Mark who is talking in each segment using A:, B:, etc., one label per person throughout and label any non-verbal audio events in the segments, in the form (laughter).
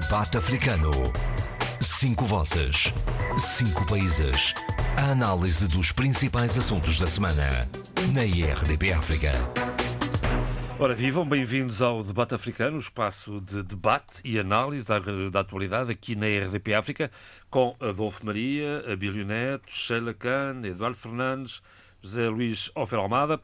A: Debate Africano. Cinco vozes. Cinco países. A análise dos principais assuntos da semana. Na IRDP África.
B: Ora, vivam, bem-vindos ao Debate Africano, espaço de debate e análise da, da atualidade aqui na RDP África, com Adolfo Maria, Abílio Neto, Sheila Khan, Eduardo Fernandes, José Luís Ofer Almada.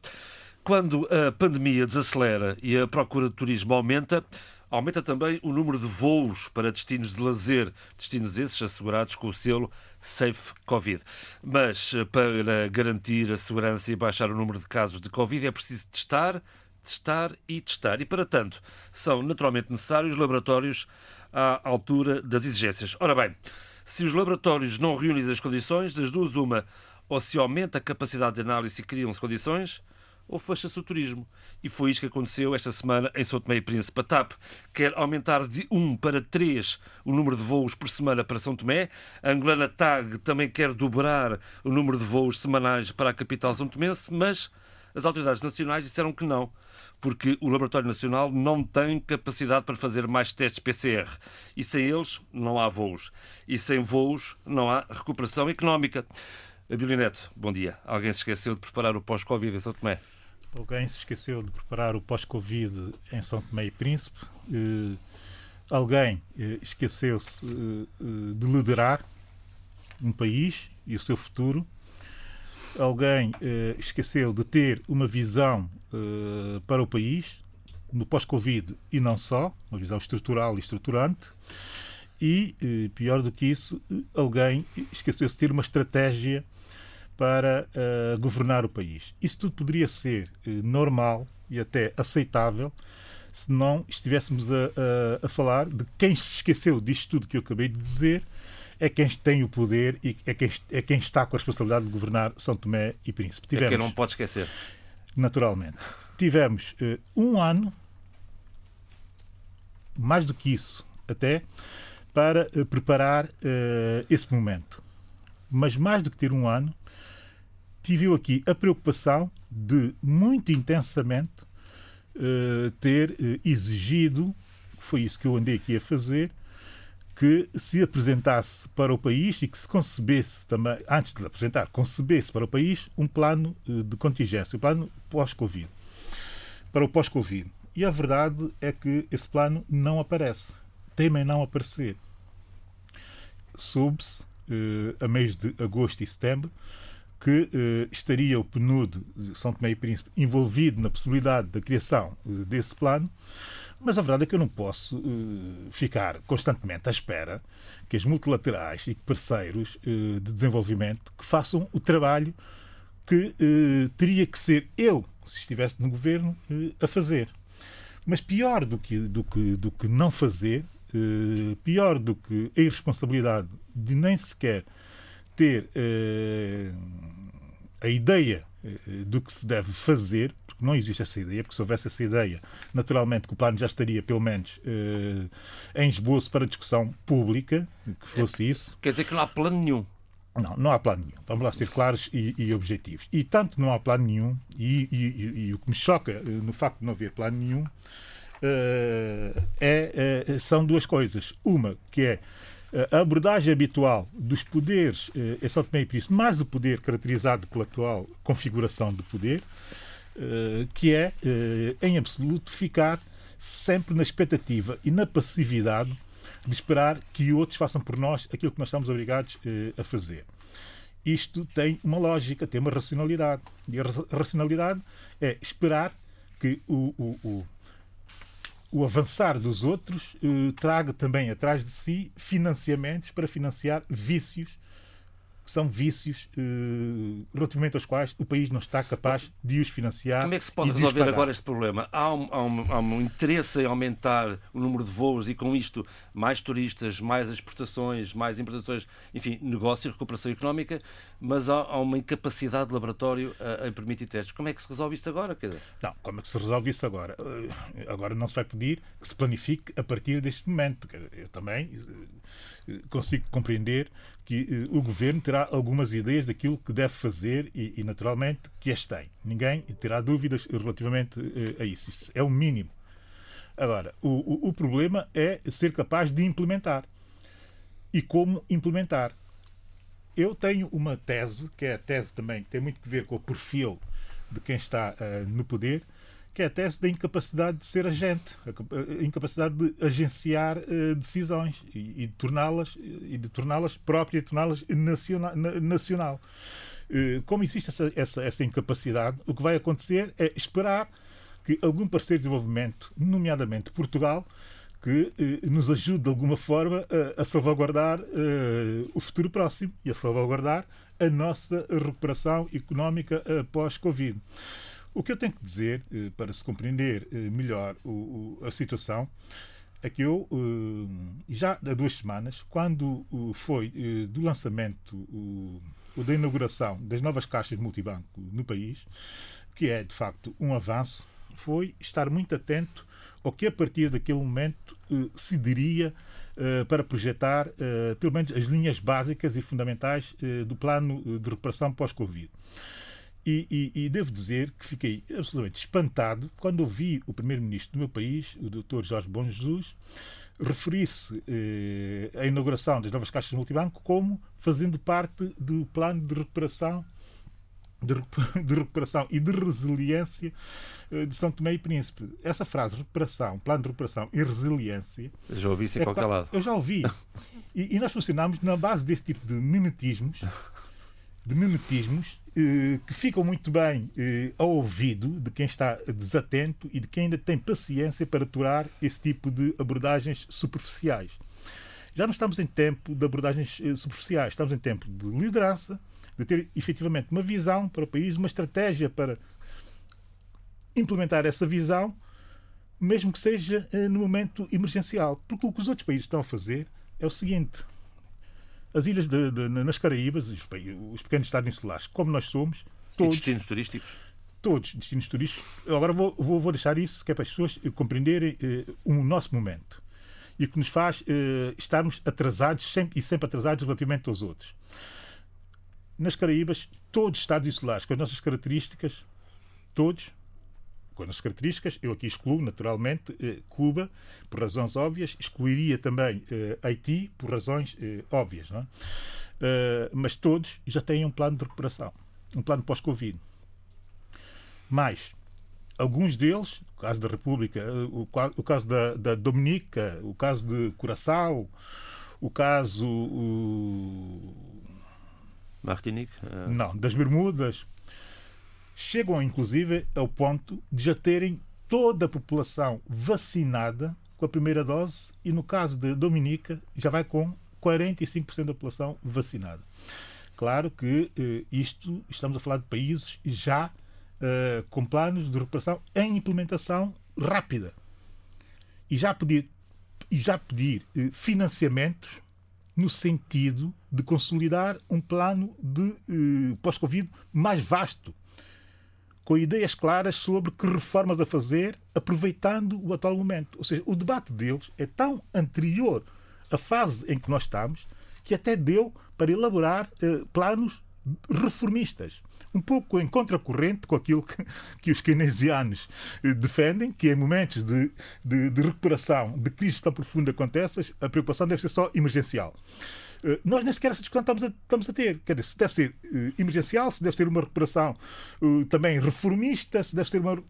B: Quando a pandemia desacelera e a procura de turismo aumenta, aumenta também o número de voos para destinos de lazer, destinos esses assegurados com o selo Safe Covid. Mas para garantir a segurança e baixar o número de casos de Covid é preciso testar, testar e testar. E para tanto, são naturalmente necessários laboratórios à altura das exigências. Ora bem, se os laboratórios não reúnem as condições, das duas uma, ou se aumenta a capacidade de análise e criam-se condições, ou fecha-se o turismo. E foi isto que aconteceu esta semana em São Tomé e Príncipe. A TAP quer aumentar de 1 para 3 o número de voos por semana para São Tomé. A angolana TAG também quer dobrar o número de voos semanais para a capital são tomense, mas as autoridades nacionais disseram que não, porque o Laboratório Nacional não tem capacidade para fazer mais testes PCR. E sem eles não há voos. E sem voos não há recuperação económica. Abílio Neto, bom dia. Alguém se esqueceu de preparar o pós-Covid em São Tomé?
C: Alguém se esqueceu de preparar o pós-Covid em São Tomé e Príncipe. Uh, alguém uh, esqueceu-se uh, de liderar um país e o seu futuro. Alguém esqueceu de ter uma visão para o país no pós-Covid e não só, uma visão estrutural e estruturante. E, pior do que isso, alguém esqueceu-se de ter uma estratégia para uh, governar o país. Isso tudo poderia ser uh, normal e até aceitável se não estivéssemos a, a, a, falar de quem se esqueceu disto tudo que eu acabei de dizer, é quem tem o poder e é quem, é quem está com a responsabilidade de governar São Tomé e Príncipe.
B: Tivemos, é quem não pode esquecer.
C: Naturalmente. Tivemos uh, um ano, mais do que isso até, para preparar esse momento. Mas mais do que ter um ano, tive aqui a preocupação de, muito intensamente, uh, ter uh, exigido, foi isso que eu andei aqui a fazer, que se apresentasse para o país e que se concebesse também, antes de apresentar, concebesse para o país um plano uh, de contingência, um plano pós-Covid. Para o pós-Covid. E a verdade é que esse plano não aparece. Temem não aparecer. Soube-se, a mês de agosto e setembro, que eh, estaria o PNUD de São Tomé e Príncipe envolvido na possibilidade da criação eh, desse plano, mas a verdade é que eu não posso eh, ficar constantemente à espera que as multilaterais e parceiros de desenvolvimento que façam o trabalho que teria que ser eu, se estivesse no governo, a fazer. Mas pior do que, do que, do que não fazer, pior do que a irresponsabilidade de nem sequer ter uh, a ideia uh, do que se deve fazer, porque não existe essa ideia, porque se houvesse essa ideia, naturalmente que o plano já estaria, pelo menos, uh, em esboço para discussão pública, que fosse é, isso.
B: Quer dizer que não há plano nenhum.
C: Não, não há plano nenhum. Vamos lá ser claros e, e objetivos. E tanto não há plano nenhum, e, e, e, o que me choca no facto de não haver plano nenhum é, é, são duas coisas. Uma, que é a abordagem habitual dos poderes eh, é São Tomé e Príncipe, mais o poder caracterizado pela atual configuração do poder, eh, que é, eh, em absoluto, ficar sempre na expectativa e na passividade de esperar que outros façam por nós aquilo que nós estamos obrigados a fazer. Isto tem uma lógica, tem uma racionalidade. E a racionalidade é esperar que o, o, o o avançar dos outros eh, traga também atrás de si financiamentos para financiar vícios são vícios uh, relativamente aos quais o país não está capaz de os financiar.
B: Como é que se pode resolver agora este problema? Há um, há, um, há um, interesse em aumentar o número de voos e, com isto, mais turistas, mais exportações, mais importações, enfim, negócio e recuperação económica, mas há, há uma incapacidade de laboratório a, a, permitir testes. Como é que se resolve isto agora? Quer dizer?
C: Não, como é que se resolve isso agora? Uh, agora não se vai pedir que se planifique a partir deste momento. Eu também uh, consigo compreender que uh, o governo terá algumas ideias daquilo que deve fazer e, e naturalmente, que as tem. Ninguém terá dúvidas relativamente uh, a isso. Isso é o mínimo. Agora, o, o, problema é ser capaz de implementar. E como implementar? Eu tenho uma tese, que é a tese também que tem muito a ver com o perfil de quem está uh, no poder, que é a tese da incapacidade de ser agente, a incapacidade de agenciar uh, decisões e, de torná-las e de torná-las próprias, torná-las nacional. nacional. Uh, como existe essa, essa, essa incapacidade, o que vai acontecer é esperar que algum parceiro de desenvolvimento, nomeadamente Portugal, que eh, nos ajude de alguma forma a, a salvaguardar eh, o futuro próximo e a salvaguardar a nossa recuperação económica pós-Covid. O que eu tenho que dizer, eh, para se compreender eh, melhor a situação, é que eu, eh, já há duas semanas, quando foi do lançamento ou da inauguração das novas caixas multibanco no país, que é de facto um avanço, foi estar muito atento ao que a partir daquele momento se diria para projetar, pelo menos, as linhas básicas e fundamentais do plano de recuperação pós-Covid. E, e, e, devo dizer que fiquei absolutamente espantado quando ouvi o primeiro-ministro do meu país, o Dr. Jorge Bom Jesus, referir-se eh, à inauguração das novas caixas multibanco como fazendo parte do plano de recuperação de, (laughs) de recuperação e de resiliência eh, de São Tomé e Príncipe. Essa frase, recuperação, plano de recuperação e resiliência.
B: Eu já ouvi isso em é, qualquer lado.
C: Eu já ouvi. (laughs) E, e, nós funcionamos na base desse tipo de mimetismos, de mimetismos que ficam muito bem eh, ao ouvido de quem está desatento e de quem ainda tem paciência para aturar esse tipo de abordagens superficiais. Já não estamos em tempo de abordagens eh, superficiais, estamos em tempo de liderança, de ter efetivamente uma visão para o país, uma estratégia para implementar essa visão, mesmo que seja no momento emergencial. Porque o que os outros países estão a fazer é o seguinte: as ilhas de, de, nas Caraíbas, os, os pequenos estados insulares, como nós somos,
B: todos. E destinos turísticos?
C: Todos, destinos turísticos. Agora vou, vou, vou deixar isso, que é para as pessoas compreenderem eh, o nosso momento. E que nos faz eh, estarmos atrasados sempre, e sempre atrasados relativamente aos outros. Nas Caraíbas, todos os estados insulares, com as nossas características, todos, com as características. Eu aqui excluo, naturalmente, eh, Cuba, por razões óbvias, excluiria também eh, Haiti, por razões eh, óbvias. Não é? mas todos já têm um plano de recuperação, um plano pós-Covid. Mais, alguns deles, o caso da República, o, caso da, da, Dominica, o caso de Curaçao, o caso. O...
B: Martinique?
C: Não, das Bermudas, chegam inclusive ao ponto de já terem toda a população vacinada com a primeira dose e no caso de Dominica já vai com 45% da população vacinada. Claro que eh, isto estamos a falar de países já eh, com planos de recuperação em implementação rápida e já pedir e já pedir eh, financiamentos no sentido de consolidar um plano de eh, pós-Covid mais vasto com ideias claras sobre que reformas a fazer, aproveitando o atual momento. Ou seja, o debate deles é tão anterior à fase em que nós estamos que até deu para elaborar eh, planos reformistas. Um pouco em contracorrente com aquilo que, que os keynesianos eh, defendem, que em momentos de, de, de recuperação, de crise tão profunda quanto essas, a preocupação deve ser só emergencial. Eh, nós nem sequer essa discussão estamos a, estamos a ter. Quer dizer, se deve ser uh, emergencial, se deve ser uma recuperação uh, também reformista, se deve ser uma.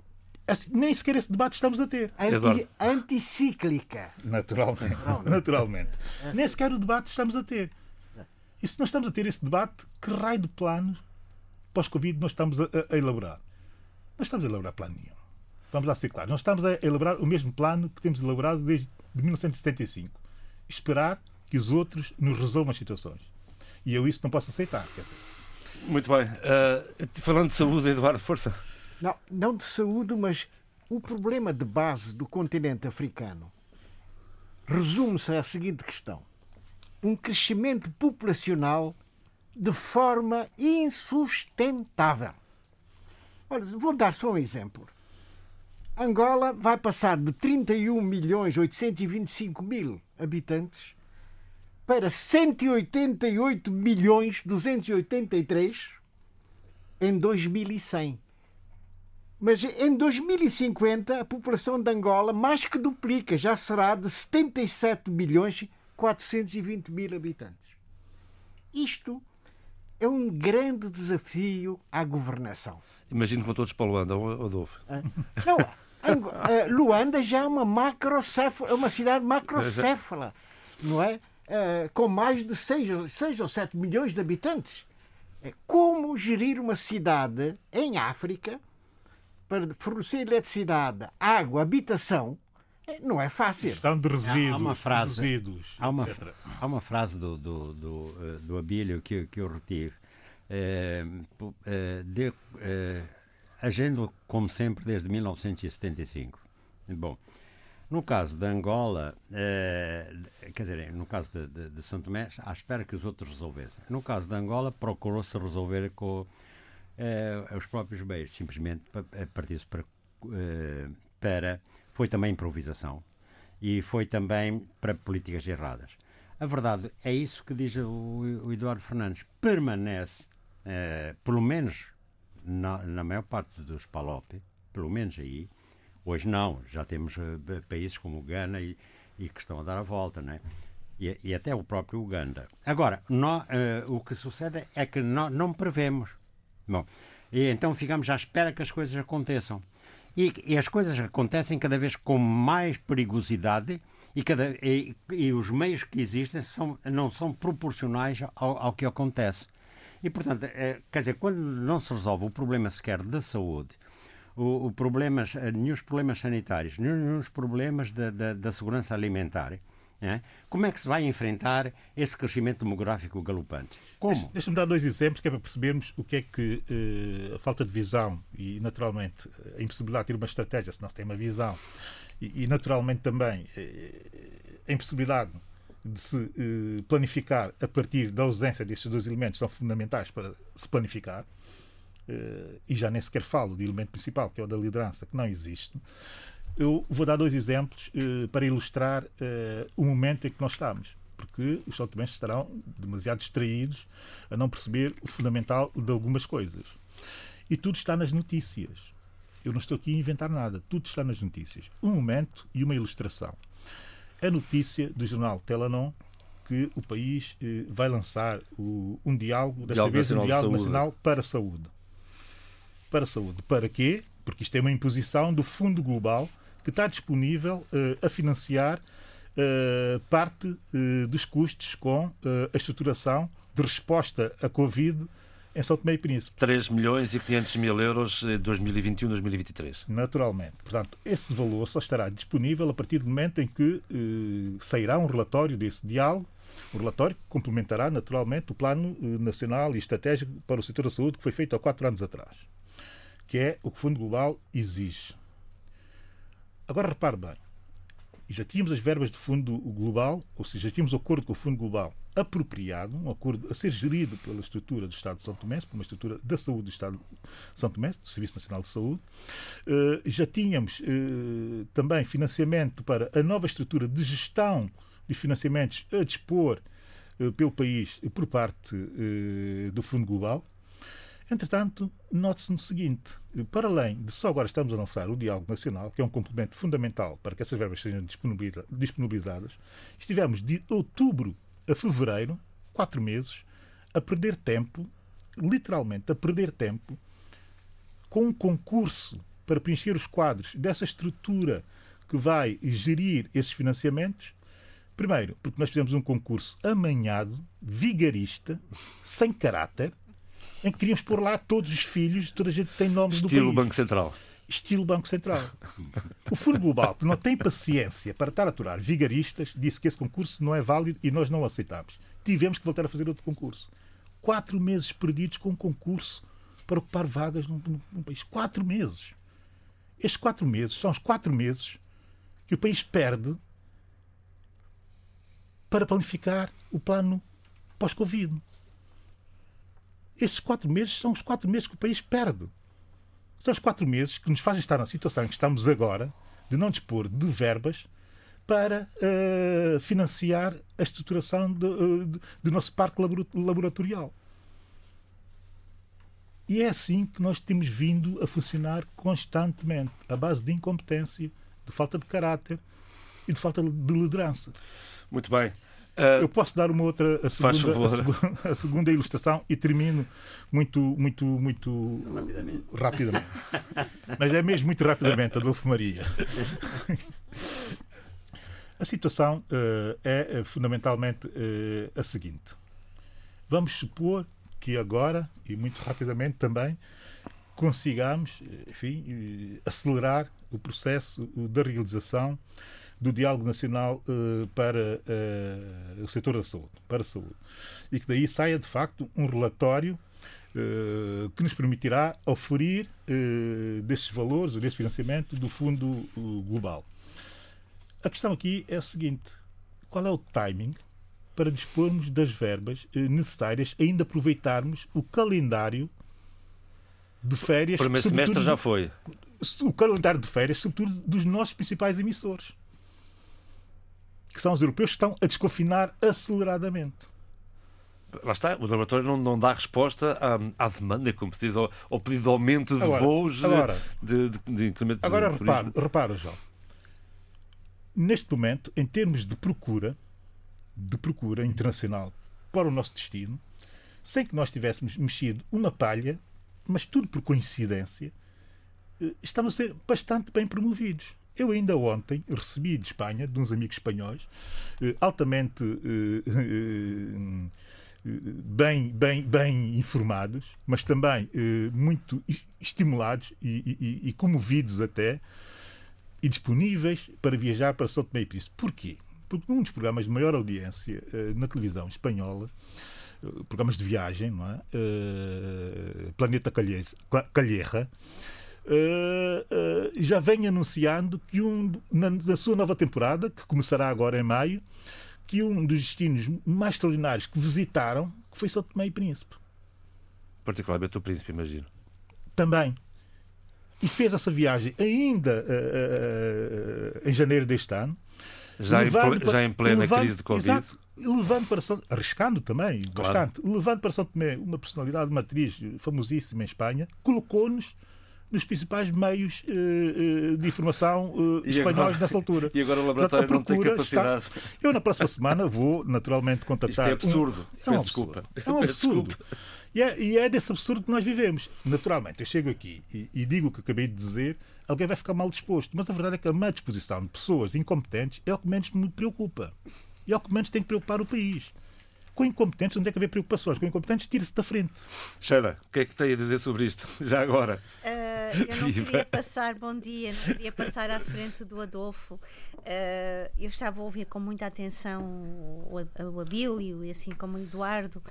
C: Nem sequer esse debate estamos a ter.
D: Anti, anticíclica.
C: Naturalmente. (laughs) Naturalmente. Nem sequer o debate estamos a ter. E se nós estamos a ter esse debate, que raio de plano pós-Covid nós estamos a, a, elaborar? Não estamos a elaborar plano nenhum. Vamos lá ser claros. Nós estamos a elaborar o mesmo plano que temos elaborado desde 1975. Esperar que os outros nos resolvam as situações. E eu isso não posso aceitar.
B: Muito bem. Uh, falando de saúde, Eduardo, força.
D: Não, não de saúde, mas o problema de base do continente africano resume-se à seguinte questão: um crescimento populacional de forma insustentável. Olha, vou dar só um exemplo. Angola vai passar de 31 milhões 825 mil habitantes para 188 milhões 283 em 2100. Mas em 2050 a população de Angola mais que duplica, já será de 77 milhões 420 mil habitantes. Isto é um grande desafio à governação.
B: Imagino que vão todos para Luanda, Adolfo.
D: Não, Luanda já é uma macrocéfala, é uma cidade macrocéfala, não é? Com mais de 6, 6 ou 7 milhões de habitantes. É como gerir uma cidade em África para fornecer eletricidade, água, habitação, é, não é fácil.
C: Estão de resíduos.
E: Há uma frase,
C: resíduos,
E: há uma, há uma frase do, do, do, eh, do Abílio que, que eu retive. É, é, de, é, agindo como sempre desde 1975. Bom, no caso de Angola, é, quer dizer, no caso de, de, de Tomé, à espera que os outros resolvessem. No caso de Angola, procurou-se resolver com é, os próprios meios, simplesmente partiu-se para, é, para. Foi também improvisação e foi também para políticas erradas. A verdade é isso que diz o, o Eduardo Fernandes. Permanece, pelo menos na, na maior parte dos PALOP, pelo menos aí, Hoje não, já temos uh, países como o Ghana e, e, que estão a dar a volta, né? E, e até o próprio Uganda. Agora, uh, o que sucede é que nós não prevemos. Bom, e então ficamos à espera que as coisas aconteçam. E, e as coisas acontecem cada vez com mais perigosidade e, cada, e, e os meios que existem são, não são proporcionais ao, ao que acontece. E, portanto, é, quer dizer, quando não se resolve o problema sequer da saúde, o, o problemas, eh, nenhum problemas sanitários, nenhum problemas da, da, da segurança alimentar, é? Como é que se vai enfrentar esse crescimento demográfico galopante? Como?
C: Deixa-me dar dois exemplos que é para percebermos o que é que uh, a falta de visão e, naturalmente, a impossibilidade de ter uma estratégia, se não se tem uma visão, e, e naturalmente também uh, a impossibilidade de se uh, planificar a partir da ausência destes dois elementos são fundamentais para se planificar. Eh, e já nem sequer falo do elemento principal, que é o da liderança, que não existe, eu vou dar dois exemplos eh, para ilustrar eh, o momento em que nós estamos. Porque os saltomenses estarão demasiado distraídos a não perceber o fundamental de algumas coisas. E tudo está nas notícias. Eu não estou aqui a inventar nada. Tudo está nas notícias. Um momento e uma ilustração. A notícia do jornal Telanon que o país vai lançar um diálogo, desta
B: diálogo
C: vez um diálogo nacional para a saúde para a saúde. Para quê? Porque isto é uma imposição do Fundo Global que está disponível uh, a financiar uh, parte uh, dos custos com a estruturação de resposta à Covid em São Tomé e Príncipe.
B: 3 milhões e 500 mil euros em 2021-2023.
C: Naturalmente. Portanto, esse valor só estará disponível a partir do momento em que sairá um relatório desse diálogo um relatório que complementará naturalmente o Plano Nacional e Estratégico para o Setor da Saúde que foi feito há quatro anos atrás que é o que o Fundo Global exige. Agora repare bem, já tínhamos as verbas do Fundo Global, ou seja, já tínhamos o acordo com o Fundo Global apropriado, um acordo a ser gerido pela estrutura do Estado de São Tomé, por uma estrutura da saúde do Estado de São Tomé, do Serviço Nacional de Saúde. Eh, já tínhamos eh, também financiamento para a nova estrutura de gestão dos financiamentos a dispor eh, pelo país por parte do Fundo Global. Entretanto, note-se no seguinte: para além de só agora estamos a lançar o Diálogo Nacional, que é um complemento fundamental para que essas verbas sejam disponibilizadas, estivemos de outubro a fevereiro, quatro meses, a perder tempo, literalmente a perder tempo, com um concurso para preencher os quadros dessa estrutura que vai gerir esses financiamentos. Primeiro, porque nós fizemos um concurso amanhado, vigarista, sem caráter, em que queríamos pôr lá todos os filhos, toda a gente tem nomes
B: Estilo
C: do país.
B: Estilo Banco Central.
C: Estilo Banco Central. O Fundo Global, que não tem paciência para estar a aturar vigaristas, disse que esse concurso não é válido e nós não aceitamos. Tivemos que voltar a fazer outro concurso. Quatro meses perdidos com um concurso para ocupar vagas num, num país. Quatro meses. Estes quatro meses são os quatro meses que o país perde para planificar o plano pós-Covid. Esses quatro meses são os quatro meses que o país perde. São os quatro meses que nos fazem estar na situação em que estamos agora, de não dispor de verbas para uh, financiar a estruturação do, uh, do nosso parque laboratorial. E é assim que nós temos vindo a funcionar constantemente, à base de incompetência, de falta de caráter e de falta de liderança.
B: Muito bem.
C: Uh, Eu posso dar uma outra, a segunda, a segunda, a segunda, ilustração e termino muito, muito, muito rapidamente. rapidamente. Mas é mesmo muito rapidamente, Adolfo Maria. a situação uh, é fundamentalmente uh, a seguinte. Vamos supor que agora, e muito rapidamente também, consigamos enfim, acelerar o processo da realização do Diálogo Nacional uh, para uh, o setor da saúde, para a saúde. E que daí saia, de facto, um relatório uh, que nos permitirá oferir desses valores, desse financiamento do Fundo Global. A questão aqui é a seguinte: qual é o timing para dispormos das verbas necessárias, ainda aproveitarmos o calendário de férias.
B: O primeiro semestre já foi.
C: O calendário de férias, sobretudo dos nossos principais emissores que são os europeus, que estão a desconfinar aceleradamente.
B: Lá está, o laboratório não, não dá resposta à, à demanda, como se diz, ao, ao pedido de aumento de agora, voos agora, de, de, de incremento
C: Agora,
B: de
C: repara, repara, João. Neste momento, em termos de procura, de procura internacional para o nosso destino, sem que nós tivéssemos mexido uma palha, mas tudo por coincidência, eh, estamos a ser bastante bem promovidos. Eu ainda ontem recebi de Espanha, de uns amigos espanhóis, eh, altamente eh, eh, bem, bem, bem informados, mas também muito estimulados e, e, e, comovidos até, e disponíveis para viajar para São Tomé e Príncipe. Porquê? Porque num dos programas de maior audiência na televisão espanhola, programas de viagem, não é? Planeta Calherra, Uh, uh, já vem anunciando que um, na, na, sua nova temporada, que começará agora em maio, que um dos destinos mais extraordinários que visitaram foi São Tomé e Príncipe.
B: Particularmente o Príncipe, imagino.
C: Também. E fez essa viagem ainda uh, em janeiro deste ano.
B: Já, em, para, já em plena levando, crise de Covid. Exato,
C: levando para São, arriscando também claro. bastante, levando para São Tomé uma personalidade, uma atriz famosíssima em Espanha, colocou-nos nos principais meios uh, de informação uh, espanhóis agora, nessa altura.
B: E agora o laboratório Portanto, não tem capacidade.
C: Está... Eu, na próxima semana, vou naturalmente contactar.
B: Isto é absurdo.
C: Um... É um absurdo. É um absurdo. (laughs) E é, e é, desse absurdo que nós vivemos. Naturalmente, eu chego aqui e, e, digo o que acabei de dizer, alguém vai ficar mal disposto. Mas a verdade é que a má disposição de pessoas incompetentes é o que menos me preocupa. E é o que menos tem que preocupar o país com incompetentes não tem que haver preocupações. Com incompetentes, tire-se da frente.
B: Sheila, o que é que tem a dizer sobre isto, (laughs) já agora?
F: Uh, eu não queria passar, bom dia, não queria passar à frente do Adolfo. Uh, eu estava a ouvir com muita atenção o, o Abílio e assim como o Eduardo.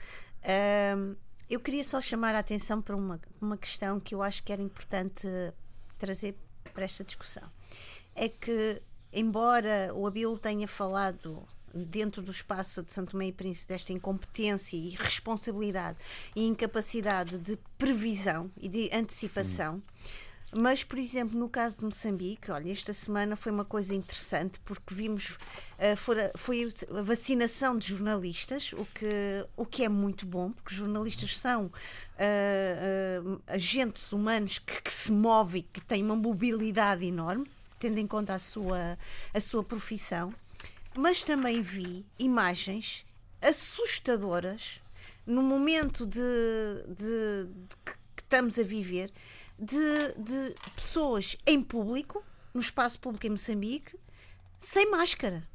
F: Uh, eu queria só chamar a atenção para uma, uma questão que eu acho que era importante trazer para esta discussão. É que, embora o Abílio tenha falado dentro do espaço de Santo Tomé e Príncipe desta incompetência e responsabilidade e incapacidade de previsão e de antecipação. Hum. Mas, por exemplo, no caso de Moçambique, olha, esta semana foi uma coisa interessante porque vimos uh, foi a vacinação de jornalistas, o que, o que é muito bom, porque jornalistas são uh, uh, agentes humanos que, que se movem, que têm uma mobilidade enorme, tendo em conta a sua, a sua profissão mas também vi imagens assustadoras no momento de, de, de que estamos a viver de, de pessoas em público, no espaço público em Moçambique, sem máscara.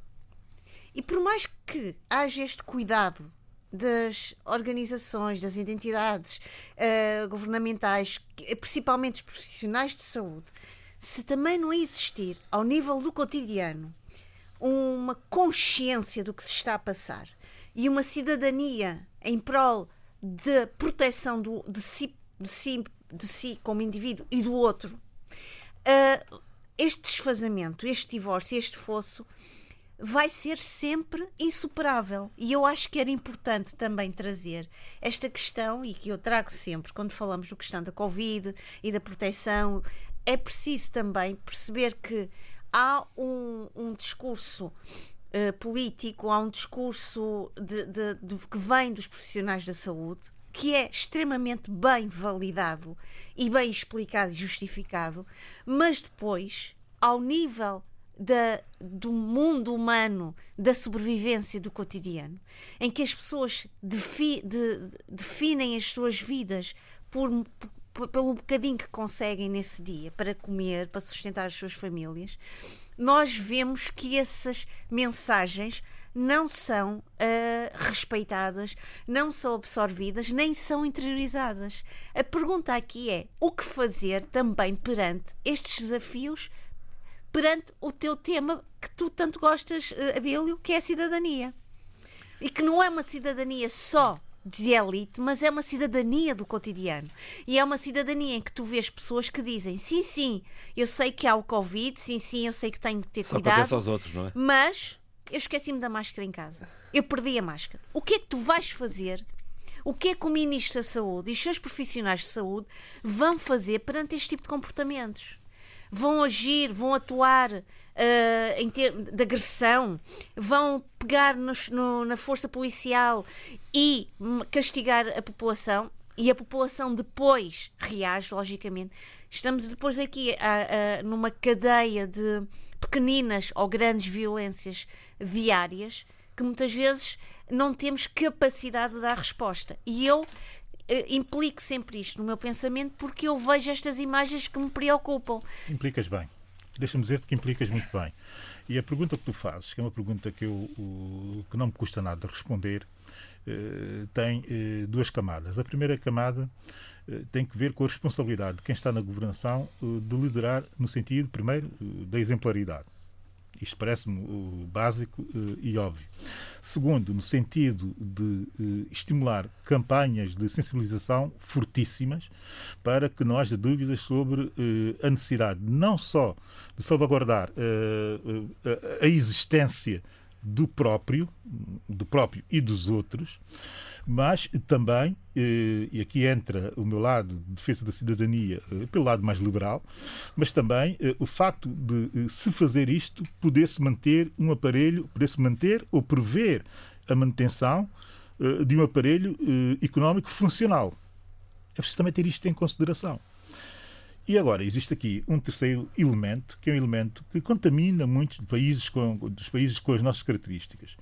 F: E por mais que haja este cuidado das organizações, das entidades uh, governamentais, principalmente os profissionais de saúde, se também não existir ao nível do cotidiano uma consciência do que se está a passar e uma cidadania em prol de proteção do, de, si, de, si, de si como indivíduo e do outro, uh, este desfazamento, este divórcio, este fosso vai ser sempre insuperável. E eu acho que era importante também trazer esta questão, e que eu trago sempre quando falamos do questão da Covid e da proteção, é preciso também perceber que há um, um discurso uh, político, há um discurso de, de, de, que vem dos profissionais da saúde, que é extremamente bem validado e bem explicado e justificado, mas depois, ao nível da, do mundo humano, da sobrevivência do cotidiano, em que as pessoas defi, de, definem as suas vidas por, por, pelo bocadinho que conseguem nesse dia para comer, para sustentar as suas famílias, nós vemos que essas mensagens não são uh, respeitadas, não são absorvidas, nem são interiorizadas. A pergunta aqui é: o que fazer também perante estes desafios? perante o teu tema que tu tanto gostas, uh, Abílio, que é a cidadania. E que não é uma cidadania só de elite, mas é uma cidadania do cotidiano. E é uma cidadania em que tu vês pessoas que dizem: sim, sim, eu sei que há o Covid, sim, sim, eu sei que tenho que ter
B: Só
F: cuidado.
B: aos outros, não é?
F: Mas eu esqueci-me da máscara em casa. Eu perdi a máscara. O que é que tu vais fazer? O que é que o Ministro da Saúde e os seus profissionais de saúde vão fazer perante este tipo de comportamentos? Vão agir, vão atuar uh, em termos de agressão, vão pegar nos, no, na força policial e castigar a população e a população depois reage, logicamente. Estamos depois aqui a, a, numa cadeia de pequeninas ou grandes violências diárias que muitas vezes não temos capacidade de dar resposta. E eu implico sempre isto no meu pensamento porque eu vejo estas imagens que me preocupam.
C: Implicas bem. Deixa-me dizer-te que implicas muito bem. E a pergunta que tu fazes, que é uma pergunta que, eu, que não me custa nada responder, uh, tem uh, duas camadas. A primeira camada tem que ver com a responsabilidade de quem está na governação de liderar no sentido, primeiro, da exemplaridade. Isto parece-me básico uh, e óbvio. Segundo, no sentido de uh, estimular campanhas de sensibilização fortíssimas para que não haja dúvidas sobre a necessidade não só de salvaguardar a existência do próprio, do próprio e dos outros, mas também, eh, e aqui entra o meu lado de defesa da cidadania eh, pelo lado mais liberal, mas também eh, o facto de se fazer isto poder-se manter um aparelho, poder-se manter ou prever a manutenção de um aparelho económico funcional. É preciso também ter isto em consideração. E agora, existe aqui um terceiro elemento, que é um elemento que contamina muitos países com, dos países com as nossas características,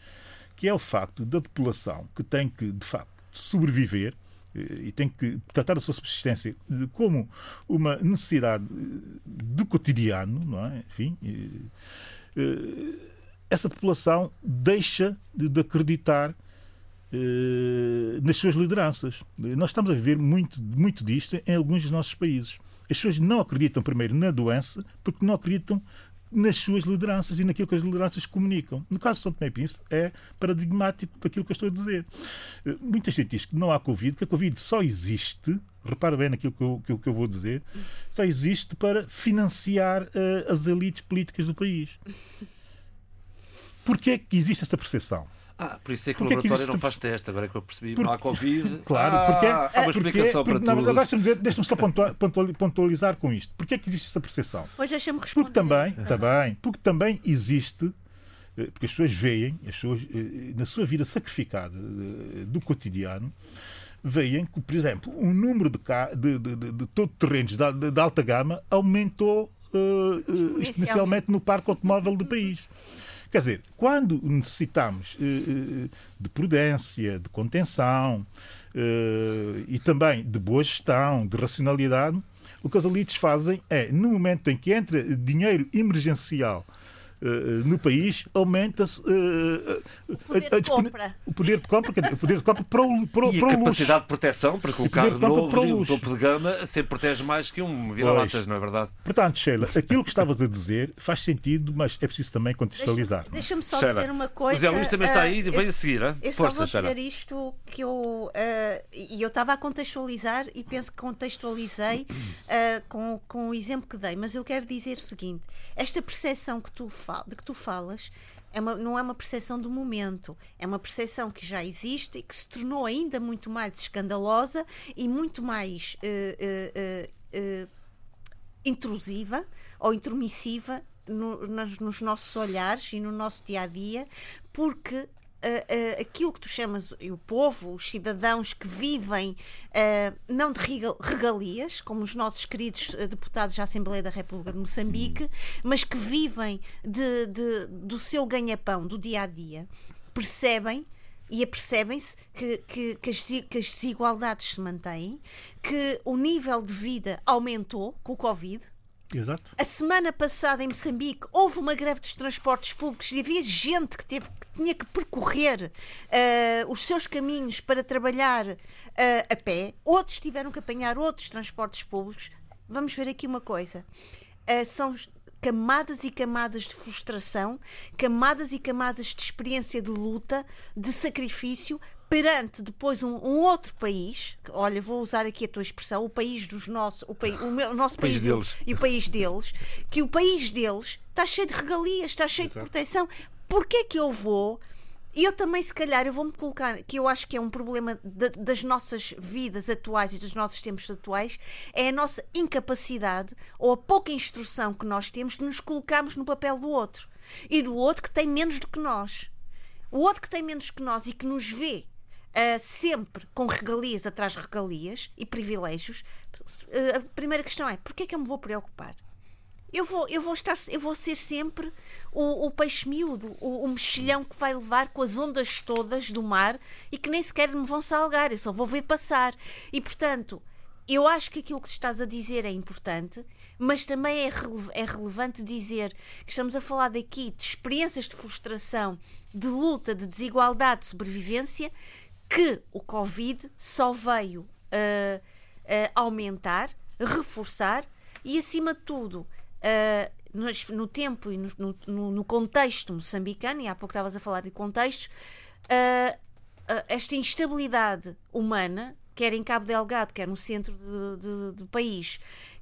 C: que é o facto da população que tem que, de facto, sobreviver eh, e tem que tratar a sua subsistência como uma necessidade eh, do cotidiano, não é? Enfim, eh, essa população deixa de acreditar nas suas lideranças. Nós estamos a viver muito, muito disto em alguns dos nossos países. As pessoas não acreditam primeiro na doença porque não acreditam nas suas lideranças e naquilo que as lideranças comunicam. No caso de São Tomé e Príncipe, é paradigmático daquilo que eu estou a dizer. Eh, muita gente diz que não há Covid, que a Covid só existe, repara bem naquilo que eu, que eu, vou dizer, só existe para financiar uh, as elites políticas do país. Porquê é que existe essa percepção?
B: Ah, por isso é que porque o laboratório é que não faz teste, agora é que eu percebi. Porque... Não há Covid.
C: Claro, ah, porque.
B: Há uma explicação
C: porque,
B: para tudo.
C: Agora deixa-me só pontualizar com isto. Porquê é que existe essa percepção?
F: Pois deixa-me responder.
C: Porque também, também, porque também existe eh, porque as pessoas veem, as pessoas, eh, na sua vida sacrificada eh, do cotidiano, veem que, por exemplo, o número de, de, de, de, de todo terrenos de, de, alta gama aumentou uh, exponencialmente no parque automóvel do país. Quer dizer, quando necessitamos uh, uh, de prudência, de contenção uh, e também de boa gestão, de racionalidade, o que as elites fazem é, no momento em que entra dinheiro emergencial no país, aumenta-se uh,
F: o, poder de compra.
C: o poder de compra. o poder de compra para o, para,
B: e
C: para
B: a capacidade de proteção, porque um carro novo e um topo de gama sempre protege mais que um vira-latas, não é verdade?
C: Portanto, Sheila, aquilo que estavas a dizer faz sentido, mas é preciso também contextualizar.
F: Deixa-me só Sheila. dizer uma coisa. O
B: Zé Luís também está aí, uh, vem a seguir. Hein?
F: Eu Força, só vou Sheila. dizer isto que eu. E eu estava a contextualizar e penso que contextualizei com, com o exemplo que dei, mas eu quero dizer o seguinte: esta percepção que tu fazes de que tu falas é uma, não é uma percepção do momento, é uma percepção que já existe e que se tornou ainda muito mais escandalosa e muito mais uh, uh, uh, intrusiva ou intromissiva no, nos nossos olhares e no nosso dia a dia, porque uh, aquilo que tu chamas o povo, os cidadãos que vivem uh, não de regalias, como os nossos queridos deputados da Assembleia da República de Moçambique, mas que vivem de, de do seu ganha-pão, do dia a dia, percebem e apercebem-se que, que, que, as, que as desigualdades se mantêm, que o nível de vida aumentou com o Covid,
C: Exato.
F: A semana passada em Moçambique houve uma greve dos transportes públicos e havia gente que, teve, que tinha que percorrer uh, os seus caminhos para trabalhar uh, a pé, outros tiveram que apanhar outros transportes públicos. Vamos ver aqui uma coisa. Uh, são camadas e camadas de frustração, camadas e camadas de experiência de luta, de sacrifício, perante depois um, um, outro país, olha, vou usar aqui a tua expressão, o país dos nossos, o, país, o, meu, o nosso país, país deles. e o país deles, que o país deles está cheio de regalias, está cheio Exato. de proteção. Porquê é que eu vou e eu também, se calhar, eu vou-me colocar, que eu acho que é um problema de, das nossas vidas atuais e dos nossos tempos atuais, é a nossa incapacidade ou a pouca instrução que nós temos de nos colocarmos no papel do outro. E do outro que tem menos do que nós. O outro que tem menos que nós e que nos vê uh, sempre com regalias atrás de regalias e privilégios, uh, a primeira questão é: porquê é que eu me vou preocupar? eu vou, eu vou, estar, eu vou ser sempre o, o peixe miúdo, o, o, mexilhão que vai levar com as ondas todas do mar e que nem sequer me vão salgar, eu só vou ver passar. E portanto, eu acho que aquilo que estás a dizer é importante, mas também é, rele é relevante dizer que estamos a falar daqui de experiências de frustração, de luta, de desigualdade, de sobrevivência, que o Covid só veio uh, uh, aumentar, reforçar e, acima de tudo, uh, no, no, tempo e no, no, no, contexto moçambicano, e há pouco estavas a falar de contextos, uh, esta instabilidade humana, quer em Cabo Delgado, quer no centro do país,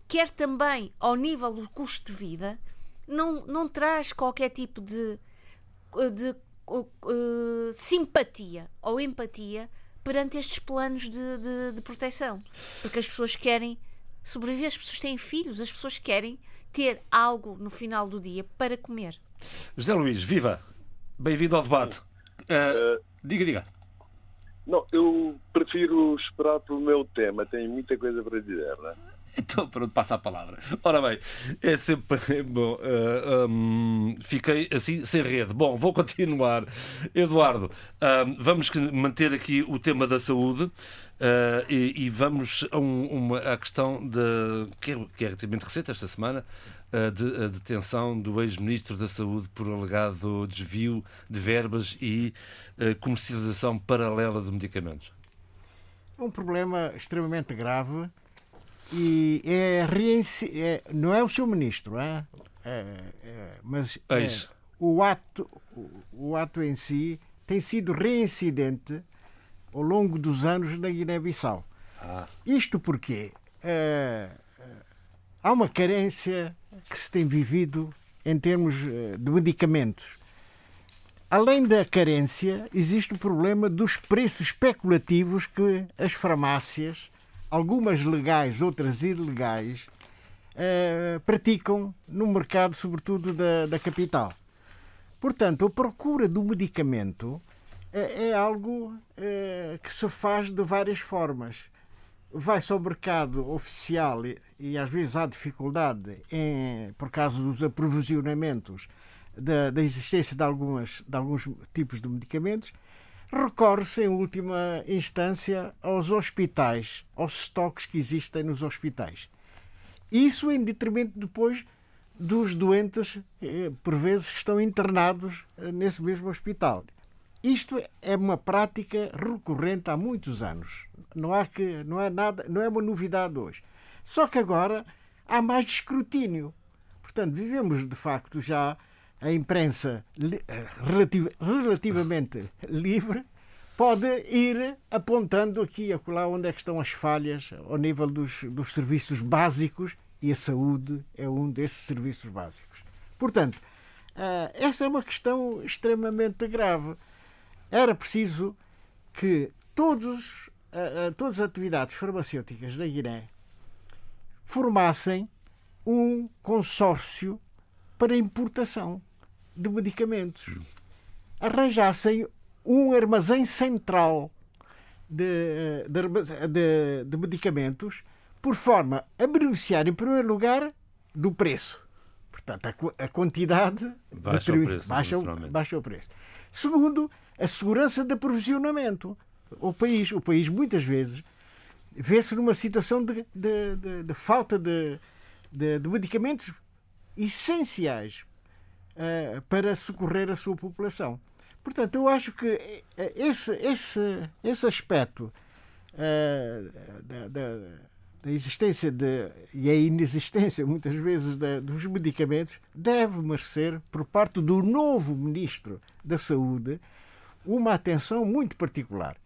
F: quer também ao nível do custo de vida, não, não traz qualquer tipo de, de uh, simpatia ou empatia perante estes planos de, de, de, proteção. Porque as pessoas querem sobreviver, as pessoas têm filhos, as pessoas querem ter algo no final do dia para comer.
B: José Luís, viva! Bem-vindo ao debate. Uh, diga, diga.
G: Não, eu prefiro esperar pelo meu tema, tenho muita coisa para dizer, não é?
B: Então, pronto, passa a palavra. Ora bem, é sempre. (laughs) Bom, uh, eh, um, fiquei assim sem rede. Bom, vou continuar. Eduardo, vamos manter aqui o tema da saúde uh, e, e, vamos a, um, uma, a questão de. que é, que é relativamente recente, esta semana, uh, de, a detenção do ex-ministro da Saúde por alegado desvio de verbas e comercialização paralela de medicamentos.
D: Um problema extremamente grave e é, é, não é o seu ministro, é? é, é mas é, o, ato, o, o, ato em si tem sido reincidente ao longo dos anos na Guiné-Bissau. Ah. Isto porque é, há uma carência que se tem vivido em termos é, de medicamentos. Além da carência, existe o problema dos preços especulativos que as farmácias algumas legais, outras ilegais, uh, praticam no mercado, sobretudo da, da capital. Portanto, a procura do medicamento é, é algo uh, que se faz de várias formas. Vai-se ao mercado oficial e, e, às vezes há dificuldade em, por causa dos aprovisionamentos da, da existência de, algumas, de alguns tipos de medicamentos recorre-se, em última instância, aos hospitais, aos estoques que existem nos hospitais. Isso em detrimento depois dos doentes, eh, por vezes, que estão internados eh, nesse mesmo hospital. Isto é uma prática recorrente há muitos anos. Não há que não é nada, não é uma novidade hoje. Só que agora há mais escrutínio. Portanto, vivemos de facto já a imprensa eh, relativamente livre pode ir apontando aqui e acolá onde é que estão as falhas ao nível dos, dos serviços básicos e a saúde é um desses serviços básicos. Portanto, eh, essa é uma questão extremamente grave. Era preciso que todos, eh, todas as atividades farmacêuticas da Guiné formassem um consórcio para importação de medicamentos. Arranjassem um armazém central de, de, de, de medicamentos, por forma a beneficiar, em primeiro lugar, do preço. Portanto, a, a quantidade
B: baixa, o preço,
D: baixa, baixa o preço. Segundo, a segurança de aprovisionamento. O país, o país muitas vezes vê-se numa situação de, de, de, de falta de, de, medicamentos essenciais uh, para socorrer a sua população. Portanto, eu acho que eh, esse, esse, esse aspecto uh, da, da, da, existência de, e a inexistência, muitas vezes, da, dos medicamentos deve merecer, por parte do novo Ministro da Saúde, uma atenção muito particular.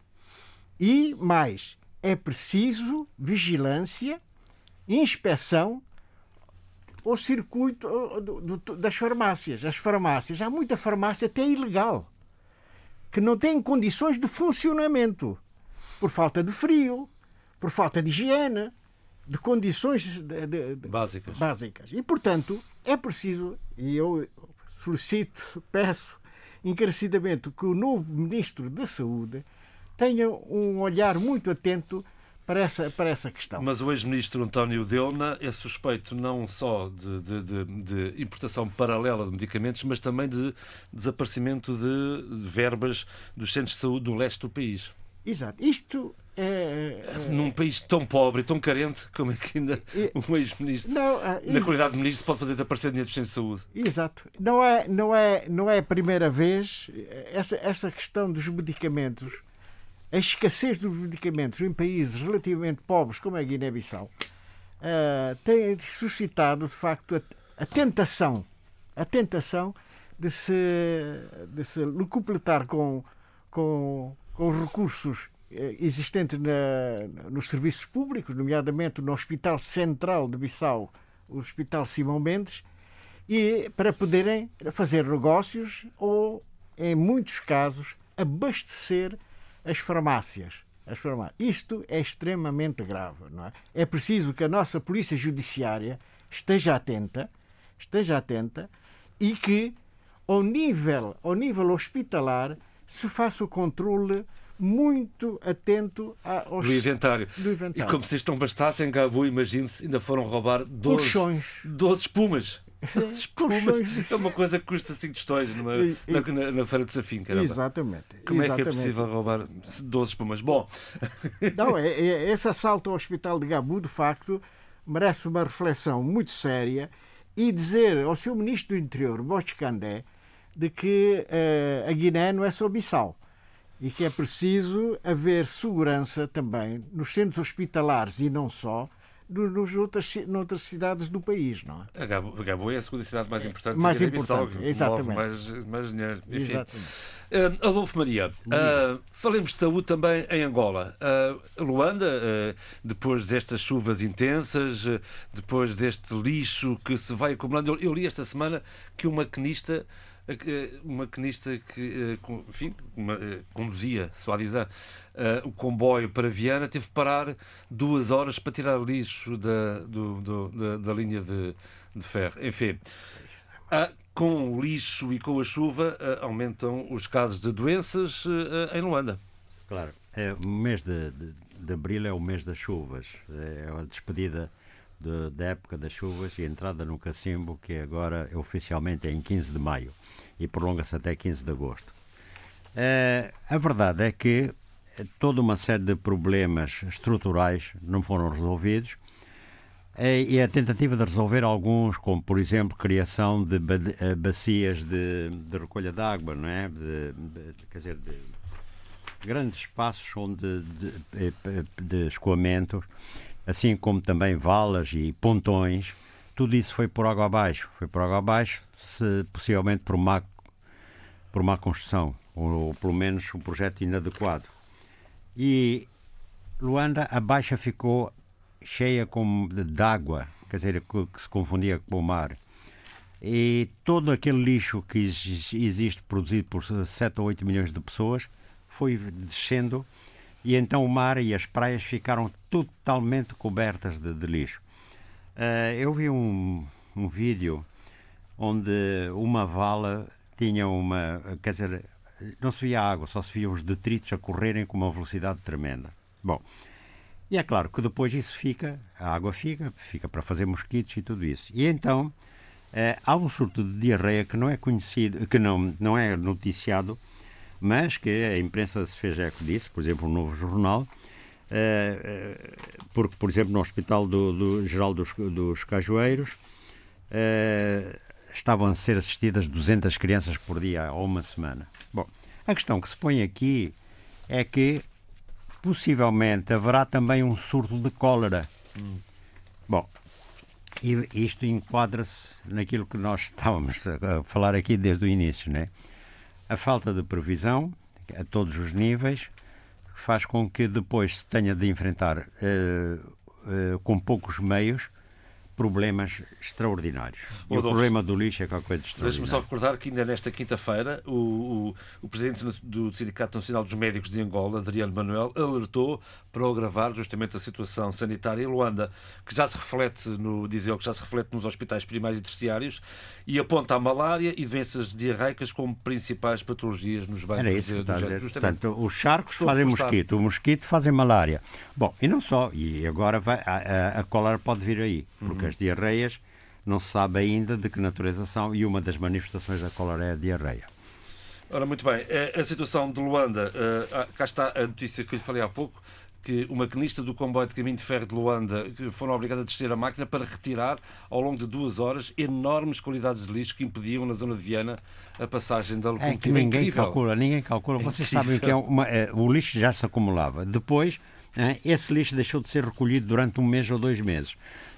D: E mais, é preciso vigilância, inspeção ao circuito das farmácias. As farmácias, há muita farmácia até ilegal, que não tem condições de funcionamento por falta de frio, por falta de higiene, de condições de, de, de,
B: básicas.
D: básicas. E, portanto, é preciso, e eu solicito, (laughs) peço encarecidamente que o novo Ministro da Saúde tenha um olhar muito atento para essa, para essa questão.
B: Mas o ex-ministro António Delna é suspeito não só de, de, de, de, importação paralela de medicamentos, mas também de desaparecimento de verbas dos centros de saúde do leste do país.
D: Exato. Isto é,
B: é... Num país tão pobre e tão carente, como é que ainda é, um ex-ministro, é, na qualidade de ministro, pode fazer desaparecer dinheiro dos centros de saúde?
D: Exato. Não é, não é, não é a primeira vez essa, essa questão dos medicamentos a escassez dos medicamentos em países relativamente pobres como a Guiné-Bissau uh, tem suscitado de facto a, a, tentação a tentação de se de se completar com com, com os recursos eh, existentes na, nos serviços públicos, nomeadamente no Hospital Central de Bissau, o Hospital Simão Mendes, e para poderem fazer negócios ou, em muitos casos, abastecer as farmácias. As farmácias. Isto é extremamente grave. Não é? é preciso que a nossa Polícia Judiciária esteja atenta, esteja atenta e que, ao nível, ao nível hospitalar, se faça o controle muito atento aos,
B: do, inventário.
D: do inventário.
B: E como se isto não bastasse, em Gabu, imagine-se, ainda foram roubar 12, 12 espumas. Espumas. É uma coisa que custa 5 tostões numa, e, na, na, na, Feira de Safim, caramba.
D: Exatamente.
B: Como
D: exatamente.
B: é que é possível roubar 12 espumas? Bom. (laughs)
D: Não, é, é, esse assalto ao Hospital de Gabu, de facto, merece uma reflexão muito séria e dizer ao seu Ministro do Interior, Bosch Candé, de que uh, a Guiné não é só Bissau e que é preciso haver segurança também nos centros hospitalares e não só, nos outras, noutras cidades do país, não é?
B: A Gabo, é a segunda cidade mais importante
D: mais da importante, exatamente.
B: Mais, mais dinheiro. Enfim. Exatamente. Uh, Adolfo Maria, uh, falemos de saúde também em Angola. Uh, Luanda, depois destas chuvas intensas, depois deste lixo que se vai acumulando, eu, eu li esta semana que uma maquinista uma maquinista que eh, enfim, eh, conduzia, suavizar, uh, o comboio para Viana, teve que parar duas horas para tirar lixo da, do, do, da, da, linha de, de ferro. Enfim, com o lixo e com a chuva aumentam os casos de doenças em Luanda.
E: Claro, é, o mês de, de, de, abril é o mês das chuvas, é a despedida de, da época das chuvas e a entrada no cacimbo, que agora oficialmente é em 15 de maio e prolonga-se até 15 de agosto. Uh, a verdade é que toda uma série de problemas estruturais não foram resolvidos uh, e a tentativa de resolver alguns, como por exemplo criação de eh, bacias de, de recolha de água, não é? De, de, quer dizer, de grandes espaços onde de, de escoamento, assim como também valas e pontões, tudo isso foi por água abaixo. Foi por água abaixo, possivelmente por má, por má construção, ou, ou pelo menos um projeto inadequado. E Luanda, a baixa ficou cheia de água, quer dizer, que, que, se confundia com o mar. E todo aquele lixo que existe produzido por 7 ou 8 milhões de pessoas foi descendo e então o mar e as praias ficaram totalmente cobertas de, de lixo. Uh, eu vi um, um vídeo onde uma vala tinha uma, quer dizer, não se via água, só se via os detritos a correrem com uma velocidade tremenda. Bom, e é claro que depois isso fica, a água fica, fica para fazer mosquitos e tudo isso. E então eh, há um surto de diarreia que não é conhecido, que não, não é noticiado, mas que a imprensa se fez eco disso, por exemplo, o Novo Jornal, eh, eh, porque, por exemplo, no Hospital do, do Geral dos, dos Cajueiros estavam a ser assistidas 200 crianças por dia ou uma semana. Bom, a questão que se põe aqui é que possivelmente haverá também um surto de cólera. Hum. Bom, e isto enquadra-se naquilo que nós estávamos a falar aqui desde o início, né? A falta de previsão a todos os níveis faz com que depois se tenha de enfrentar uh, uh, com poucos meios problemas extraordinários. E o problema do lixo é qualquer coisa extraordinária.
B: Deixe-me só recordar que ainda nesta quinta-feira o, o, o, presidente do Sindicato Nacional dos Médicos de Angola, Adriano Manuel, alertou para agravar justamente a situação sanitária em Luanda, que já se reflete no, diz ele, que já se reflete nos hospitais primários e terciários e aponta a malária e doenças diarreicas como principais patologias nos bancos
E: Era isso que Portanto, os charcos fazem mosquito, o mosquito fazem malária. Bom, e não só, e agora vai, a, a, a cólera pode vir aí, porque uhum. as diarreias não se sabe ainda de que natureza são e uma das manifestações da cólera é a diarreia.
B: Ora, muito bem. A situação de Luanda, uh, cá está a notícia que lhe falei há pouco que o maquinista do comboio de caminho de ferro de Luanda que foram obrigados a descer a máquina para retirar, ao longo de duas horas, enormes qualidades de lixo que impediam na zona de Viana a passagem da locomotiva.
E: É que ninguém Incrível. calcula, ninguém calcula. Vocês sabem que é uma, é, o lixo já se acumulava. Depois, é, esse lixo deixou de ser recolhido durante um mês ou dois meses.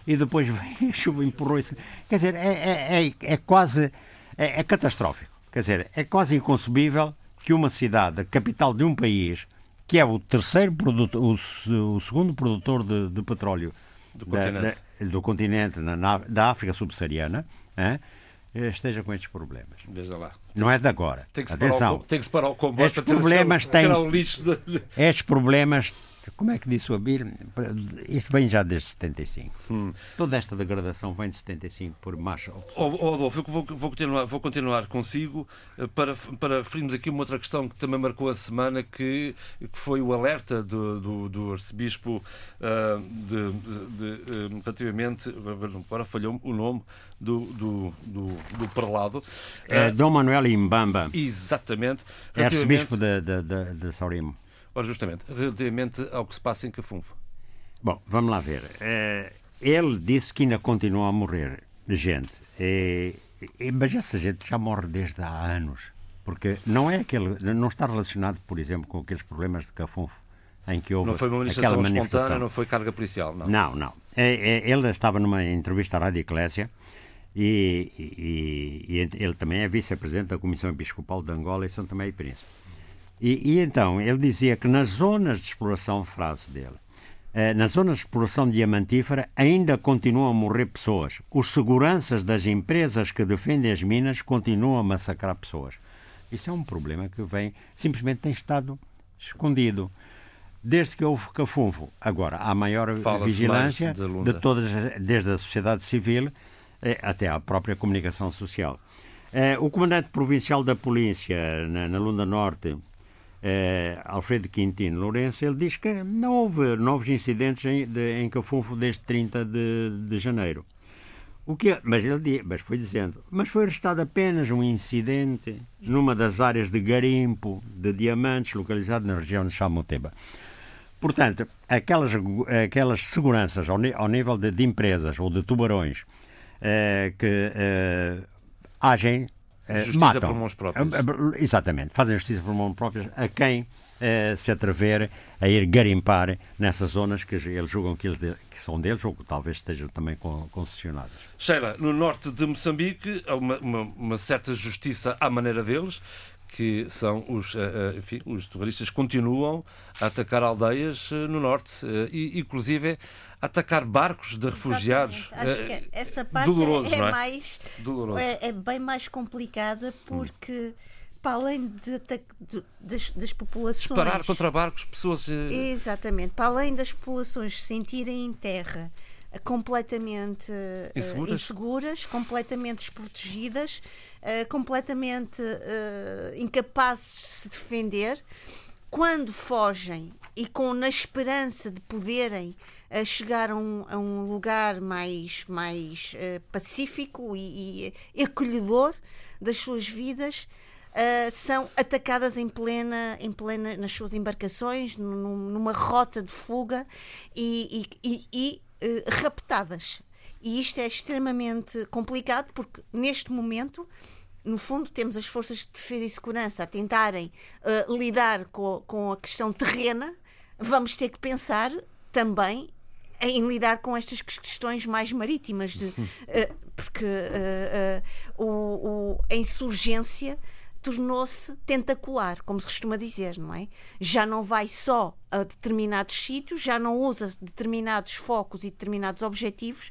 E: E depois (laughs) veio a chuva empurrou isso. Quer dizer, é, é, é, é quase é, é catastrófico. Quer dizer, é quase inconcebível que uma cidade, a capital de um país, que é o terceiro produtor, o, o segundo produtor de, de petróleo
B: do da, continente,
E: da, do continente na, na, da África subsaariana, hein, esteja com estes problemas.
B: Veja lá.
E: Não é de agora.
B: Tem que
E: Atenção.
B: O, tem que separar o comboio
E: estes problemas têm,
B: o.
E: Estes problemas como é que disse o Abir? Isto vem já desde 75. Hum. Toda esta degradação vem de 75 por macho.
B: Oh, oh, Adolfo, eu vou, vou, continuar, vou continuar consigo eh, para, para referirmos aqui uma outra questão que também marcou a semana, que, que foi o alerta do, do, do arcebispo uh, de, de, de, relativamente. Agora falhou o nome do, do, do, do Parlado.
E: É, uh, Dom Manuel Imbamba.
B: Exatamente.
E: É arcebispo de, de, de, de Saurimo.
B: Ora, justamente, relativamente ao que se passa em Cafunfo.
E: Bom, vamos lá ver. Uh, ele disse que ainda continua a morrer gente. E, e, mas essa gente já morre desde há anos. Porque não é aquele. Não está relacionado, por exemplo, com aqueles problemas de Cafunfo em que houve
B: não foi uma manifestação, aquela manifestação. espontânea, não foi carga policial, não.
E: Não, não. É, é, ele estava numa entrevista à Rádio Eclésia e, e, e, ele também é vice-presidente da Comissão Episcopal de Angola e São Tomé e Príncipe. E, e, então, ele dizia que nas zonas de exploração, frase dele, eh, nas zonas de exploração diamantífera ainda continuam a morrer pessoas. Os seguranças das empresas que defendem as minas continuam a massacrar pessoas. Isso é um problema que vem, simplesmente tem estado escondido. Desde que houve cafunfo, agora há maior vigilância de, todas, desde a sociedade civil eh, até à própria comunicação social. Eh, o comandante provincial da polícia na, na Lunda Norte, eh, Alfredo Quintino Lourenço, ele diz que não houve novos incidentes em, de, em Cafunfo desde 30 de, de janeiro. O que, mas ele mas foi dizendo, mas foi arrestado apenas um incidente numa das áreas de garimpo de diamantes localizado na região de Chamoteba. Portanto, aquelas, aquelas seguranças ao, ao nível de, de, empresas ou de tubarões eh, que eh, agem
B: justiça matam. por mãos próprias. Eh,
E: eh, exatamente, fazem justiça por mãos próprias a quem se atrever a ir garimpar nessas zonas que eles julgam que, eles de, que são deles ou que talvez estejam também concessionadas.
B: Sheila, no norte de Moçambique há uma, uma, uma certa justiça à maneira deles, que são os, enfim, os terroristas continuam a atacar aldeias no norte e inclusive atacar barcos de refugiados.
F: Exatamente. Acho que essa parte Doloroso, é, é, é? mais Doloroso. É, é, bem mais complicada porque hum. para além de, de, das, das, populações
B: disparar contra barcos pessoas
F: exatamente para além das populações se sentirem em terra completamente
B: inseguras,
F: inseguras completamente desprotegidas, completamente incapazes de se defender. Quando fogem e com na esperança de poderem a chegar a um, a um lugar mais, mais uh, pacífico e, e, acolhedor das suas vidas, uh, são atacadas em plena, em plena nas suas embarcações, num, numa rota de fuga e, e, e uh, raptadas. E isto é extremamente complicado porque neste momento no fundo, temos as forças de defesa e segurança a tentarem uh, lidar com, com a questão terrena, vamos ter que pensar também em lidar com estas questões mais marítimas, de, uh, (laughs) porque uh, uh, o, o, a insurgência tornou-se tentacular, como se costuma dizer, não é? Já não vai só a determinados sítios, já não usa determinados focos e determinados objetivos,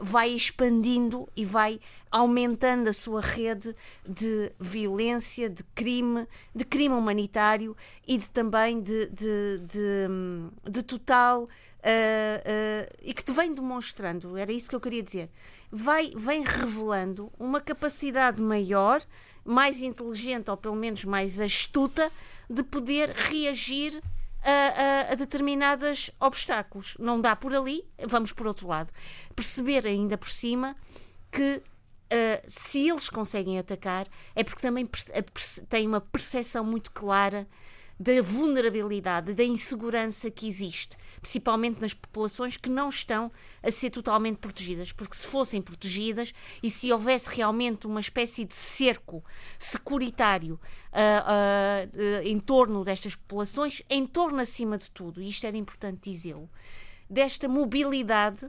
F: vai expandindo e vai aumentando a sua rede de violência, de crime, de crime humanitário e de, também de, de, de, de total uh, e que te vem demonstrando, era isso que eu queria dizer, vai, vem revelando uma capacidade maior, mais inteligente ou pelo menos mais astuta de poder reagir a, a, a, determinados obstáculos. Não dá por ali, vamos por outro lado. Perceber ainda por cima que uh, se eles conseguem atacar é porque também têm uma percepção muito clara da vulnerabilidade, da insegurança que existe principalmente nas populações que não estão a ser totalmente protegidas, porque se fossem protegidas e se houvesse realmente uma espécie de cerco securitário uh, uh, em torno destas populações, em torno acima de tudo, e isto era importante dizê-lo, desta mobilidade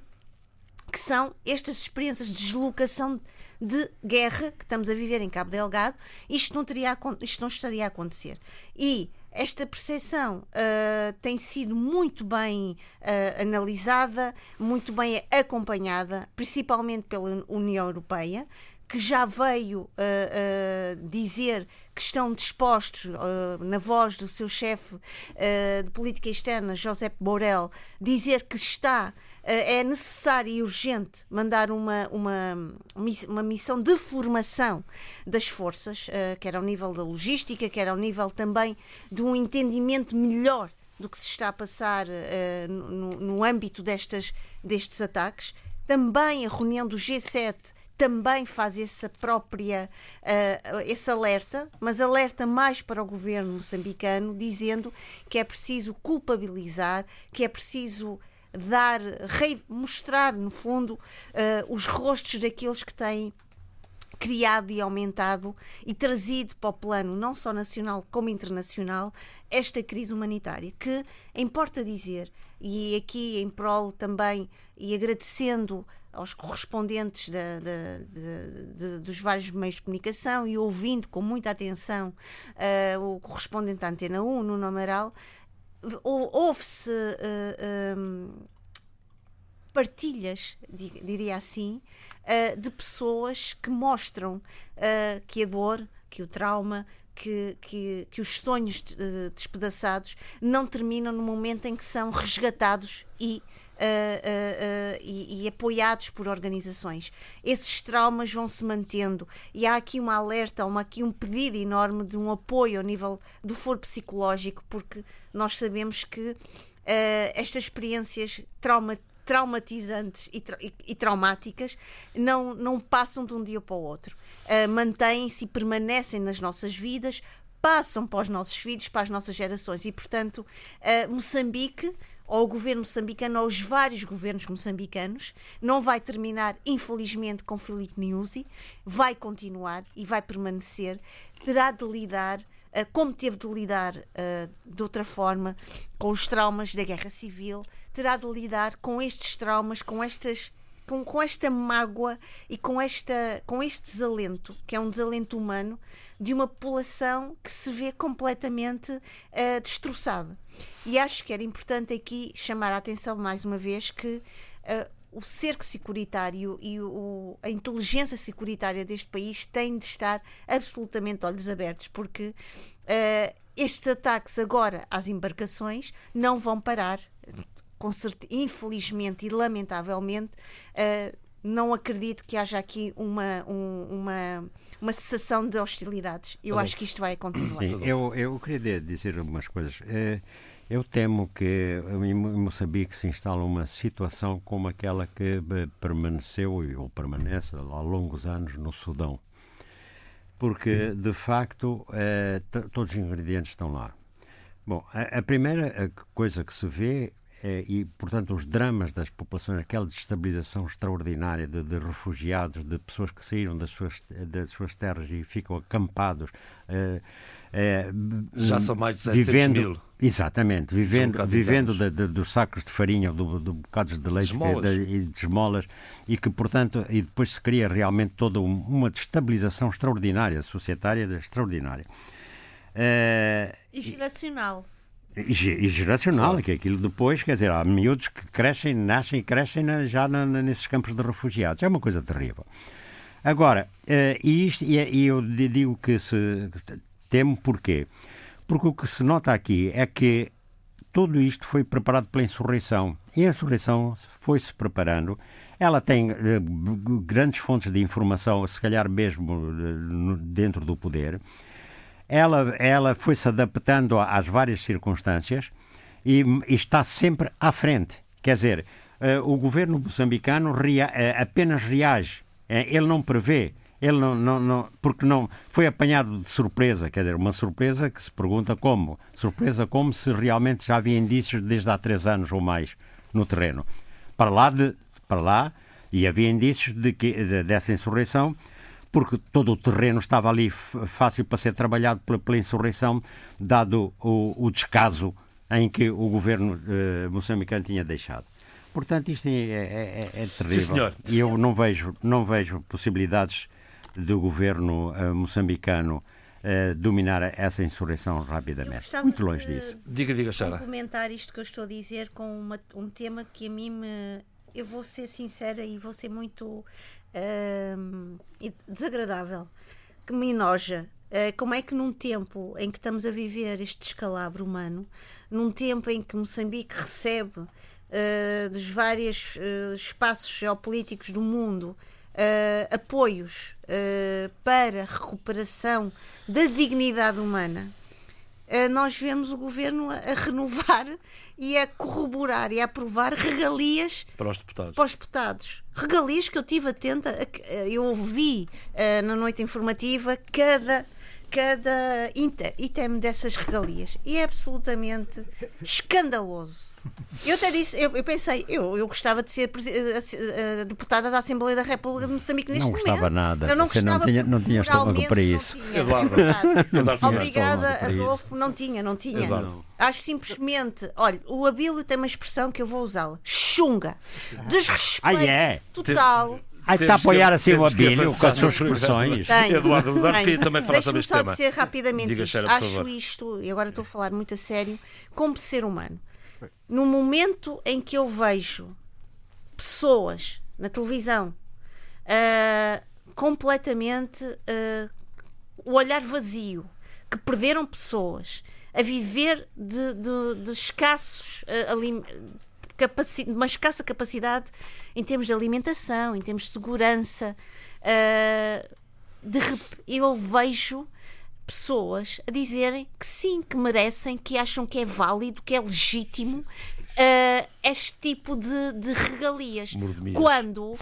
F: que são estas experiências de deslocação de guerra que estamos a viver em Cabo Delgado, isto não, teria, isto não estaria a acontecer. E esta percepção uh, tem sido muito bem uh, analisada, muito bem acompanhada, principalmente pela União Europeia, que já veio uh, dizer que estão dispostos, na voz do seu chefe de política externa, José Borrell, dizer que está é necessário e urgente mandar uma, uma, uma missão de formação das forças, eh, quer ao nível da logística, quer ao nível também de um entendimento melhor do que se está a passar uh, no, no, âmbito destas, destes ataques. Também a reunião do G7 também faz essa própria uh, esse alerta, mas alerta mais para o governo moçambicano, dizendo que é preciso culpabilizar, que é preciso dar, mostrar, no fundo, uh, os rostos daqueles que têm criado e aumentado e trazido para o plano não só nacional como internacional esta crise humanitária que importa dizer e aqui em prol também e agradecendo aos correspondentes dos vários meios de comunicação e ouvindo com muita atenção uh, o correspondente da Antena 1, Nuno Amaral, houve-se uh, um, partilhas, diria assim, uh, de pessoas que mostram uh, que a dor, que o trauma, que, que, que os sonhos despedaçados não terminam no momento em que são resgatados e Uh, uh, uh, e, e, apoiados por organizações. Esses traumas vão se mantendo e há aqui uma alerta, uma, aqui um pedido enorme de um apoio ao nível do foro psicológico, porque nós sabemos que estas experiências trauma, traumatizantes e, tra e, e, traumáticas não, não passam de um dia para o outro. Mantêm-se e permanecem nas nossas vidas, passam para os nossos filhos, para as nossas gerações e, portanto, Moçambique ou o governo moçambicano ou os vários governos moçambicanos. Não vai terminar, infelizmente, com Filipe Nyusi, vai continuar e vai permanecer. Terá de lidar, uh, como teve de lidar uh, de outra forma, com os traumas da guerra civil, terá de lidar com estes traumas, com estas com, com esta mágoa e com, esta, com este desalento, que é um desalento humano, de uma população que se vê completamente uh, destroçada. E acho que era importante aqui chamar a atenção mais uma vez que o cerco securitário e o, a inteligência securitária deste país tem de estar absolutamente olhos abertos, porque uh, estes ataques agora às embarcações não vão parar certeza, infelizmente e lamentavelmente, uh, não acredito que haja aqui uma, um, uma, uma cessação de hostilidades. Eu acho que isto vai continuar.
E: Sim, eu, eu queria dizer algumas coisas. É, eu temo que em Moçambique se instale uma situação como aquela que permaneceu ou permanece há longos anos no Sudão. Porque, de facto, é, todos os ingredientes estão lá. Bom, a, a primeira coisa que se vê é, e, portanto, os dramas das populações, aquela destabilização extraordinária de, de, refugiados, de pessoas que saíram das suas, das suas terras e ficam acampados. É,
B: é, Já são mais de 700
E: vivendo,
B: mil.
E: Exatamente, vivendo, vivendo de, de, dos sacos de farinha, do, do bocados de leite e de esmolas, e que, portanto, e depois se cria realmente toda uma destabilização extraordinária, societária extraordinária.
F: É, e geracional.
E: E, e geracional, claro. que é aquilo depois, quer dizer, há miúdos que crescem, nascem e crescem já na, na, nesses campos de refugiados. É uma coisa terrível. Agora, uh, e, isto, e, e, eu digo que se temo porquê? Porque o que se nota aqui é que tudo isto foi preparado pela insurreição. E a insurreição foi-se preparando. Ela tem uh, grandes fontes de informação, se calhar mesmo uh, dentro do poder ela, ela foi se adaptando às várias circunstâncias e, e está sempre à frente. Quer dizer, uh, o governo moçambicano rea, apenas reage, ele não prevê. Ele não, não, não, porque não foi apanhado de surpresa, quer dizer, uma surpresa que se pergunta como. Surpresa como se realmente já havia indícios desde há três anos ou mais no terreno. Para lá, de, para lá e havia indícios de que, de, dessa insurreição, porque todo o terreno estava ali fácil para ser trabalhado pela, pela insurreição, dado o, o, descaso em que o governo eh, moçambicano tinha deixado. Portanto, isto é, é, é, é terrível.
B: Sim, senhor.
E: E eu não vejo, não vejo possibilidades do governo uh, moçambicano uh, dominar essa insurreição rapidamente. Muito longe
F: de,
E: disso.
B: Diga, diga, Sara.
F: Complementar isto que eu estou a dizer com uma, um tema que a mim me. Eu vou ser sincera e vou ser muito uh, desagradável, que me enoja. Uh, como é que num tempo em que estamos a viver este descalabro humano, num tempo em que Moçambique recebe uh, dos vários uh, espaços geopolíticos do mundo apoios para a recuperação da dignidade humana, nós vemos o governo a, a renovar (laughs) e a corroborar e a aprovar regalias
B: para os deputados.
F: Para os deputados. Regalias que eu tive atenta, a, eu ouvi uh, na noite informativa cada cada item dessas regalias e é absolutamente escandaloso. Eu até disse, eu, eu pensei, eu, eu gostava de ser uh, uh, deputada da Assembleia da República de Moçambique neste
E: momento.
F: Não
E: gostava nada.
F: Eu não gostava
E: não tinha, não tinha estômago para isso.
F: Tinha, Eduardo. É Obrigada, Adolfo. Não tinha, não tinha. Eduardo. Acho simplesmente, olha, o Abílio tem uma expressão que eu vou usá-la: chunga. Desrespeito
E: ah, é?
F: total.
E: Está a apoiar assim o Abílio com as suas expressões.
B: Tenho, Eduardo, Eduardo queria também falar sobre este
F: só
B: tema.
F: dizer rapidamente Diga, isto. Acho isto, e agora estou a falar muito a sério, como ser humano. No momento em que eu vejo pessoas na televisão uh, completamente uh, o olhar vazio, que perderam pessoas, a viver de, de, de escassos uh, uma escassa capacidade em termos de alimentação, em termos de segurança. Uh, de, eu vejo pessoas a dizerem que sim, que merecem, que acham que é válido, que é legítimo uh, este tipo de, de regalias. Quando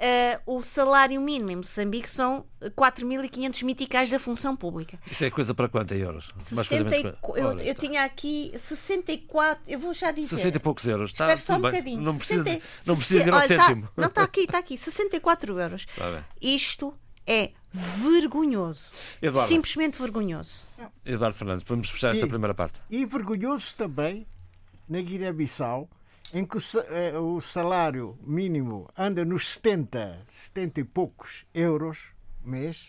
F: Uh, o salário mínimo em Moçambique são 4.500 miticais da função pública.
B: Isso é coisa para quanto em euros?
F: 60, eu, eu tinha aqui 64, eu vou já dizer.
B: 60 e poucos euros, está
F: só um bocadinho.
B: Não precisa, 60, não precisa de um cêntimo.
F: Tá, não, está aqui, está aqui, (laughs) 64 euros. Tá Isto é vergonhoso. Eduardo. Simplesmente vergonhoso.
B: Eduardo Fernandes, vamos fechar esta
D: e,
B: primeira parte.
D: E vergonhoso também na Guiné-Bissau em que eh, o salário mínimo anda nos 70, 70 e poucos euros mês,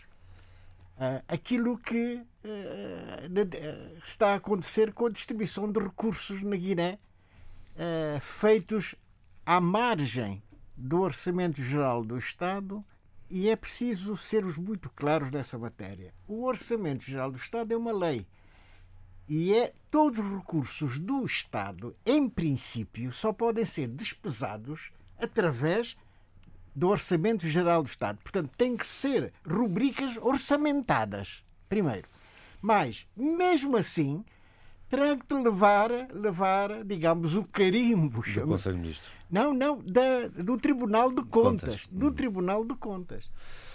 D: eh, aquilo que eh, está a acontecer com a distribuição de recursos na Guiné, feitos à margem do Orçamento Geral do Estado, e é preciso sermos muito claros nessa matéria. O Orçamento Geral do Estado é uma lei E é todos os recursos do Estado, em princípio, só podem ser despesados através do Orçamento Geral do Estado. Portanto, tem que ser rubricas orçamentadas, primeiro. Mas, mesmo assim, terá que levar, levar, digamos, o carimbo.
B: Do Conselho de Ministros.
D: Não, não, da, do Tribunal de Contas.
B: Contas.
D: Do
B: Hum.
D: Tribunal de Contas.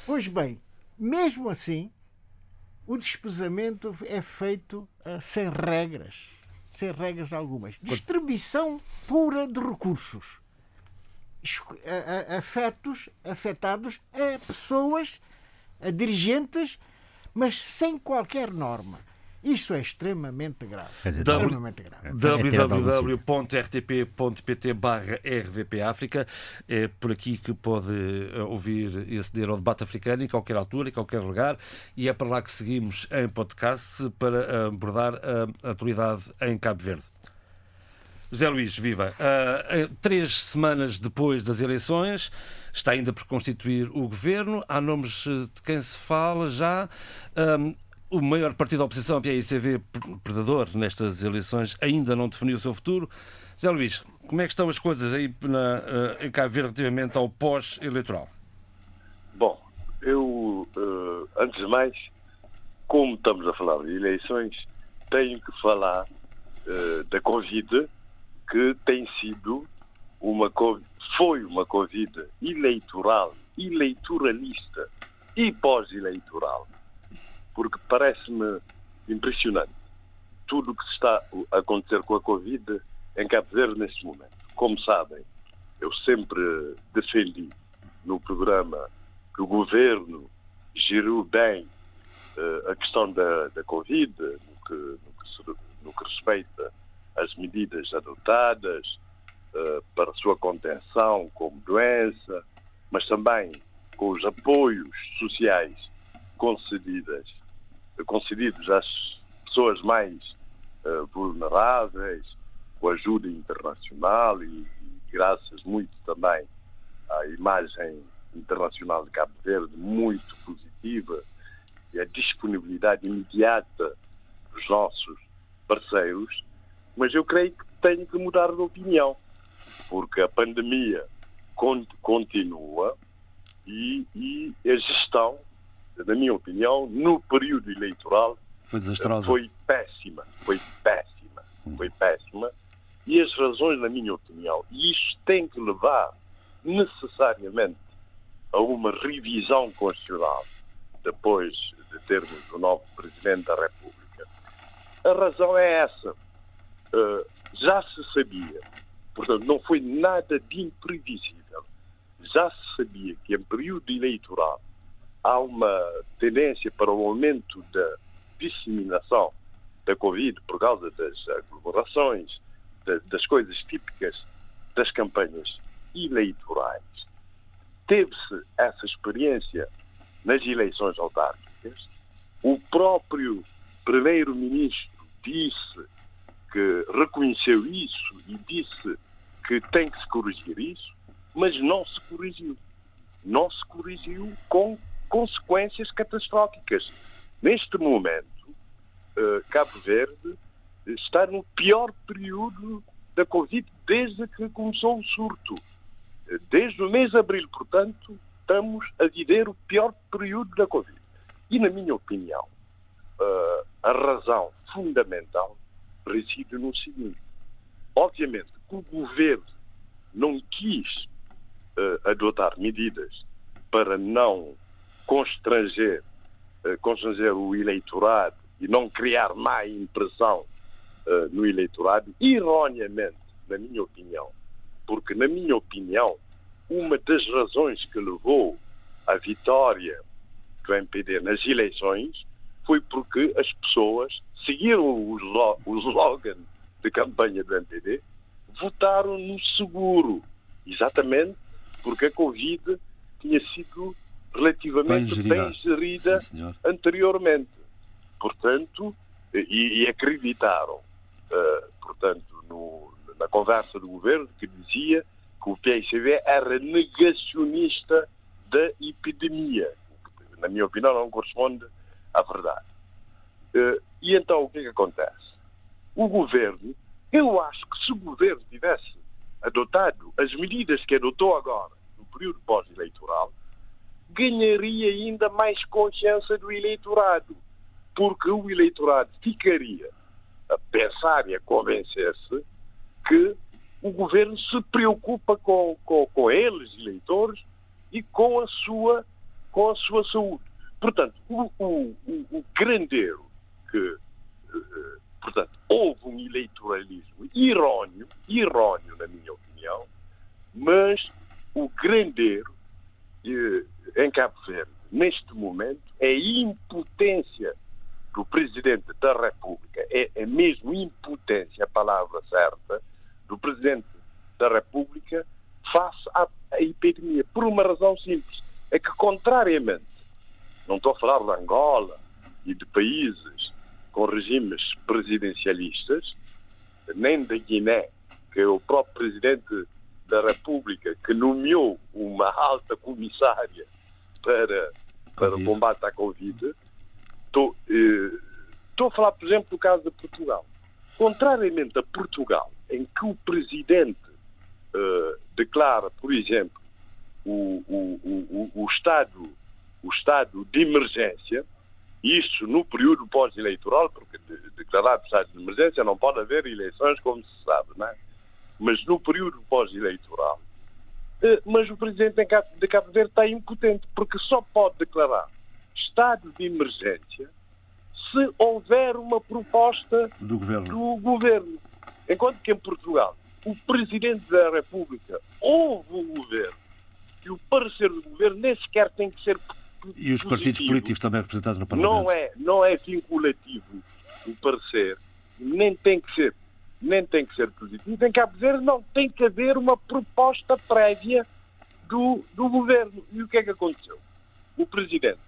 D: Pois bem, mesmo assim, o despesamento é feito ah, sem regras. Sem regras algumas. Distribuição pura de recursos. Afetos, afetados a pessoas, a dirigentes, mas sem quer norma. Isso é extremamente grave.
E: Quer dizer,
B: W-
D: Extremamente grave.
B: www.rtp.pt barra RDP África é por aqui que pode eh, ouvir e aceder ao debate africano em qualquer altura, em qualquer lugar e é para lá que seguimos em podcast para abordar a atualidade em Cabo Verde. José Luís, viva. Eh, três semanas depois das eleições, está ainda por constituir o governo. Há nomes eh, de quem se fala já. O maior partido da oposição, a PICV, predador nestas eleições, ainda não definiu o seu futuro. José Luís, como é que estão as coisas aí na, eh, em Cabo Verde relativamente ao pós-eleitoral?
G: Bom, eu, eh, antes de mais, como estamos a falar de eleições, tenho que falar eh, da Covid, que tem sido uma foi uma Covid eleitoral, eleitoralista e pós-eleitoral, porque parece-me impressionante tudo o que está a acontecer com a Covid em Cabo Verde neste momento. Como sabem, eu sempre defendi no programa que o governo gerou bem eh, a questão da, da Covid, no que, no, que no que respeita às medidas adotadas eh, para sua contenção como doença, mas também com os apoios sociais concedidas, concedidos às pessoas mais eh, vulneráveis, com ajuda internacional e, e graças muito também à imagem internacional de Cabo Verde muito positiva e a disponibilidade imediata dos nossos parceiros, mas eu creio que tenho que mudar de opinião, porque a pandemia con- continua e, e a gestão, na minha opinião, no período eleitoral
B: Foi desastrosa.
G: foi péssima, foi péssima, foi péssima. E as razões, na minha opinião, e isto tem que levar necessariamente a uma revisão constitucional depois de termos o novo Presidente da República. A razão é essa. Uh, já se sabia, portanto, não foi nada de imprevisível. Já se sabia que em período eleitoral há uma tendência para o aumento da disseminação da Covid por causa das aglomerações, da- das coisas típicas das campanhas eleitorais. Teve-se essa experiência nas eleições autárquicas. O próprio primeiro-ministro disse que reconheceu isso e disse que tem que se corrigir isso, mas não se corrigiu. Não se corrigiu com consequências catastróficas. Neste momento, eh, Cabo Verde está no pior período da Covid desde que começou o surto. Eh, Desde o mês de abril, portanto, estamos a viver o pior período da Covid. E, na minha opinião, eh, a razão fundamental reside no seguinte. Obviamente que o governo não quis eh, adotar medidas para não constranger, eh, constranger o eleitorado e não criar má impressão eh, no eleitorado, erroneamente, na minha opinião. Porque, na minha opinião, uma das razões que levou à vitória do MPD nas eleições foi porque as pessoas seguiram o, o slogan de campanha do MPD, votaram no seguro, exatamente porque a Covid tinha sido relativamente
B: Bem
G: bem
B: gerida.
G: gerida
B: Sim,
G: anteriormente. Portanto, e, e acreditaram, eh, portanto, no- na conversa do governo que dizia que o PICV era negacionista da epidemia. o que, Na minha opinião, não corresponde à verdade. Eh, e então, o que é que acontece? o governo, eu acho que se o governo tivesse adotado as medidas que adotou agora, no período pós-eleitoral, ganharia ainda mais consciência do eleitorado, porque o eleitorado ficaria a pensar e a convencer-se que o governo se preocupa com, com, com eles, eleitores, e com a sua, com a sua saúde. Portanto, o, o, o grande erro que, eh, portanto, houve um eleitoralismo erróneo, erróneo na minha opinião, mas o grande em Cabo Verde, neste momento, é impotência do Presidente da República, é, é mesmo impotência a palavra certa, do Presidente da República face à, à epidemia, por uma razão simples, é que contrariamente, não estou a falar de Angola e de países com regimes presidencialistas, nem da Guiné, que é o próprio Presidente da República que nomeou uma alta comissária para, para o combate à Covid. Estou, eh, a falar, por exemplo, do caso de Portugal. Contrariamente a Portugal, em que o Presidente eh, declara, por exemplo, o, o, o, o, estado, o estado de emergência, isso no período pós-eleitoral, porque de, declarado estado de emergência não pode haver eleições, como se sabe, não é? Mas no período pós-eleitoral. Eh, mas o presidente de Cabo Verde está impotente, porque só pode declarar estado de emergência se houver uma proposta
B: do governo.
G: Do governo. Enquanto que em Portugal o presidente da República ouve o governo e o parecer do governo nem sequer tem que ser
B: e os partidos políticos também representados no Parlamento.
G: Não é, não é vinculativo o parecer, nem tem que ser nem tem que ser positivo, tem que haver, não tem que haver uma proposta prévia do, do governo. E o que é que aconteceu? O presidente,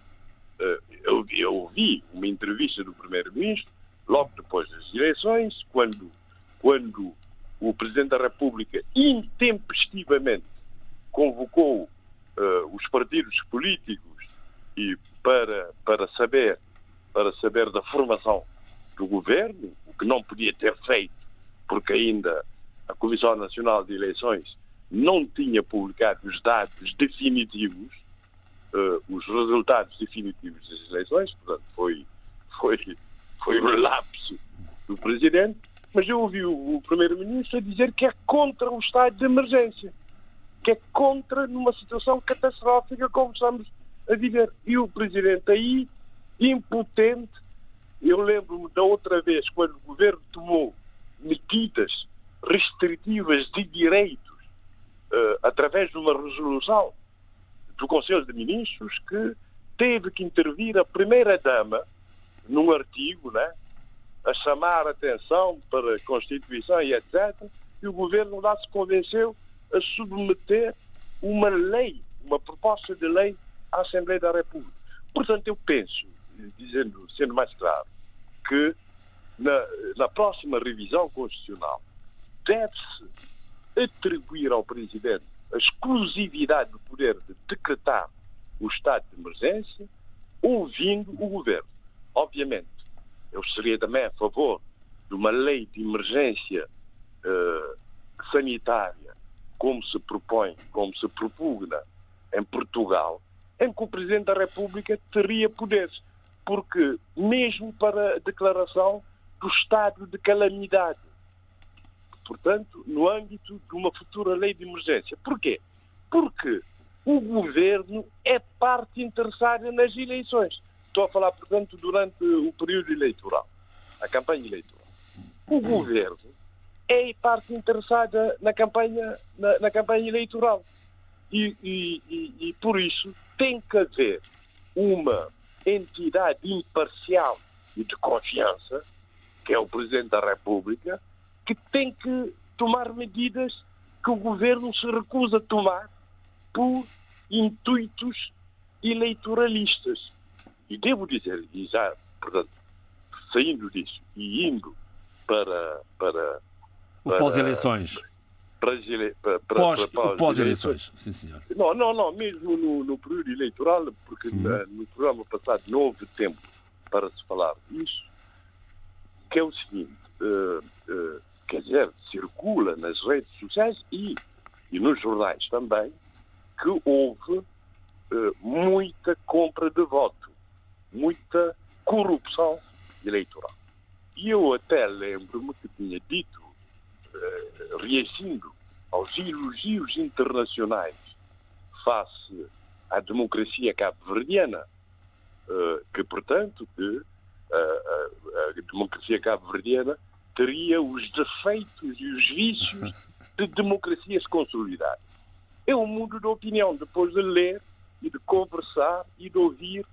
G: eh, eu, eu vi uma entrevista do primeiro-ministro, logo depois das eleições, quando, quando o presidente da República intempestivamente convocou uh, os partidos políticos e para, para saber para saber da formação do governo, o que não podia ter feito porque ainda a Comissão Nacional de Eleições não tinha publicado os dados definitivos, uh, os resultados definitivos das eleições, portanto foi, foi, foi um lapso do Presidente, mas eu ouvi o, Primeiro-Ministro dizer que é contra o estado de emergência, que é contra numa situação catastrófica como estamos a viver. E o Presidente aí, impotente, eu lembro-me da outra vez, quando o Governo tomou medidas restritivas de direitos uh, através de uma resolução do Conselho de Ministros que teve que intervir a primeira-dama num artigo, né, a chamar atenção para a Constituição e etc. E o governo lá se convenceu a submeter uma lei, uma proposta de lei à Assembleia da República. Portanto, eu penso, dizendo, sendo mais claro, que na, na próxima revisão constitucional, deve-se atribuir ao Presidente a exclusividade do poder de decretar o estado de emergência, ouvindo o Governo. Obviamente, eu seria também a favor de uma lei de emergência uh, sanitária, como se propõe, como se propugna em Portugal, em que o Presidente da República teria poderes. Porque, mesmo para a declaração do estado de calamidade. Portanto, no âmbito de uma futura lei de emergência. Porquê? Porque o governo é parte interessada nas eleições. Estou a falar, portanto, durante o período eleitoral, a campanha eleitoral. O governo é parte interessada na campanha, na, na campanha eleitoral. E, e, e, e por isso tem que haver uma entidade imparcial e de confiança que é o Presidente da República, que tem que tomar medidas que o governo se recusa a tomar por intuitos eleitoralistas. E devo dizer, e já, portanto, saindo disso e indo para. para,
B: o pós-eleições.
G: Para, para, para,
B: pós, para pós-eleições, sim senhor.
G: Não, não, não, mesmo no, no período eleitoral, porque na, no programa passado não houve tempo para se falar disso, que é o seguinte: uh, uh, quer dizer, circula nas redes sociais e, e nos jornais também, que houve uh, muita compra de voto, muita corrupção eleitoral. E eu até lembro-me que tinha dito, uh, reagindo aos elogios internacionais face à democracia cabo-verdiana, que, portanto, que a, a democracia cabo-verdiana teria os defeitos e os vícios de democracias consolidadas. É um mundo de opinião, depois de ler e de conversar e de ouvir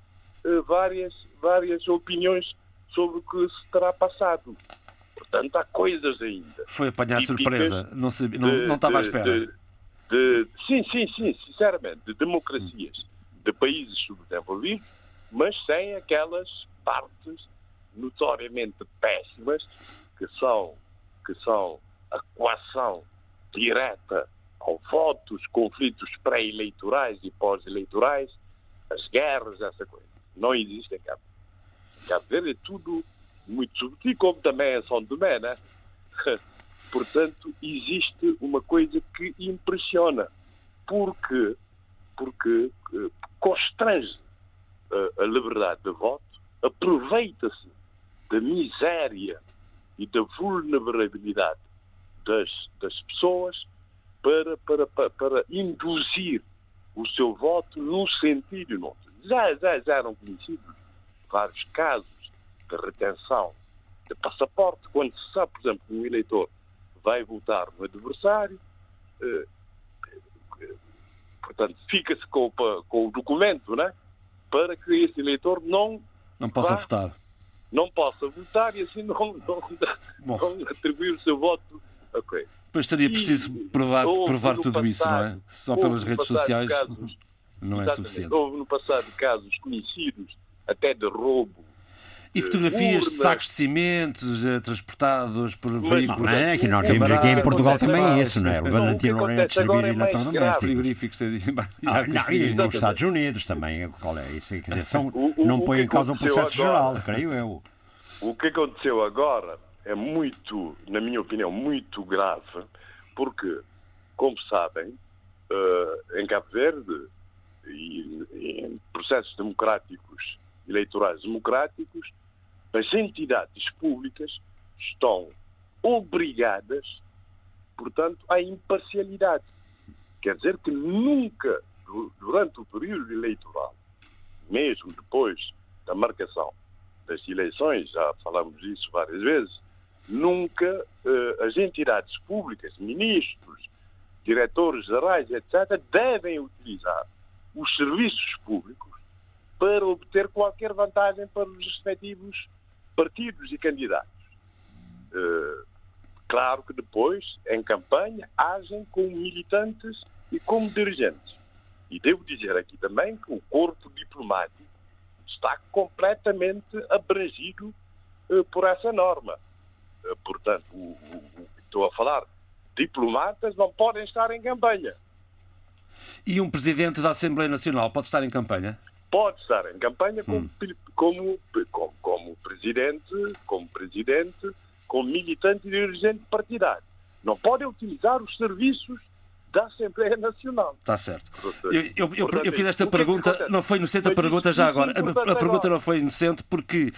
G: uh, várias, várias opiniões sobre o que se terá passado. Portanto, há coisas ainda.
B: Foi apanhar surpresa, não, sabia, não, de, não estava à espera.
G: De, de, sim, sim, sim, sinceramente, de democracias de países subdesenvolvidos, mas sem aquelas partes notoriamente péssimas que são, que são a coação direta ao voto, os conflitos pré-eleitorais e pós-eleitorais, as guerras, essa coisa. Não existe em Cabo Cabo Verde é tudo muito subtil, como também é São Tomé, né? (laughs) Portanto, existe uma coisa que impressiona, porque, porque uh, constrange uh, a liberdade de voto, aproveita-se da miséria e da vulnerabilidade das, das pessoas para, para, para, para, induzir o seu voto num sentido noutro. Já, já, já eram conhecidos vários casos de retenção de passaporte, quando se sabe, por exemplo, que um eleitor vai votar no adversário, eh, portanto, fica-se com, com, o documento, né? Para que esse eleitor não
B: não possa vá, votar.
G: Não possa votar e assim não, não, não atribuir o seu voto. Ok.
B: Depois seria preciso provar, provar tudo passado, isso, não é? Só pelas redes sociais casos, não é suficiente.
G: Houve no passado casos conhecidos até de roubo
B: e fotografias de sacos de cimentos uh, transportados por veículos. Não,
E: é que nós temos aqui em Portugal também é isso, não é? O Valentim Lourenço servir eletrodoméstico.
B: Frigoríficos.
E: Ah, não, e nos Estados Unidos também, qual é isso? Quer dizer, são, o, o, não põe em causa o processo geral, creio eu.
G: O que aconteceu agora é muito, na minha opinião, muito grave, porque, como sabem, uh, em Cabo Verde e em processos democráticos, eleitorais democráticos, as entidades públicas estão obrigadas, portanto, à imparcialidade. Quer dizer que nunca, durante o período eleitoral, mesmo depois da marcação das eleições, já falamos disso várias vezes, nunca eh, as entidades públicas, ministros, diretores gerais, etc., devem utilizar os serviços públicos para obter qualquer vantagem para os respectivos partidos e candidatos. Uh, claro que depois, em campanha, agem como militantes e como dirigentes. E devo dizer aqui também que o corpo diplomático está completamente abrangido uh, por essa norma. Uh, portanto, o, o, estou a falar, diplomatas não podem estar em campanha.
B: E um presidente da Assembleia Nacional pode estar em campanha?
G: Pode estar em campanha como, hum. como, como, como, presidente, como presidente, como militante e dirigente partidário. Não pode utilizar os serviços da Assembleia Nacional.
B: Está certo. Eu, eu, eu, eu fiz esta é pergunta, não foi inocente a pergunta já agora. A, a pergunta não foi inocente porque,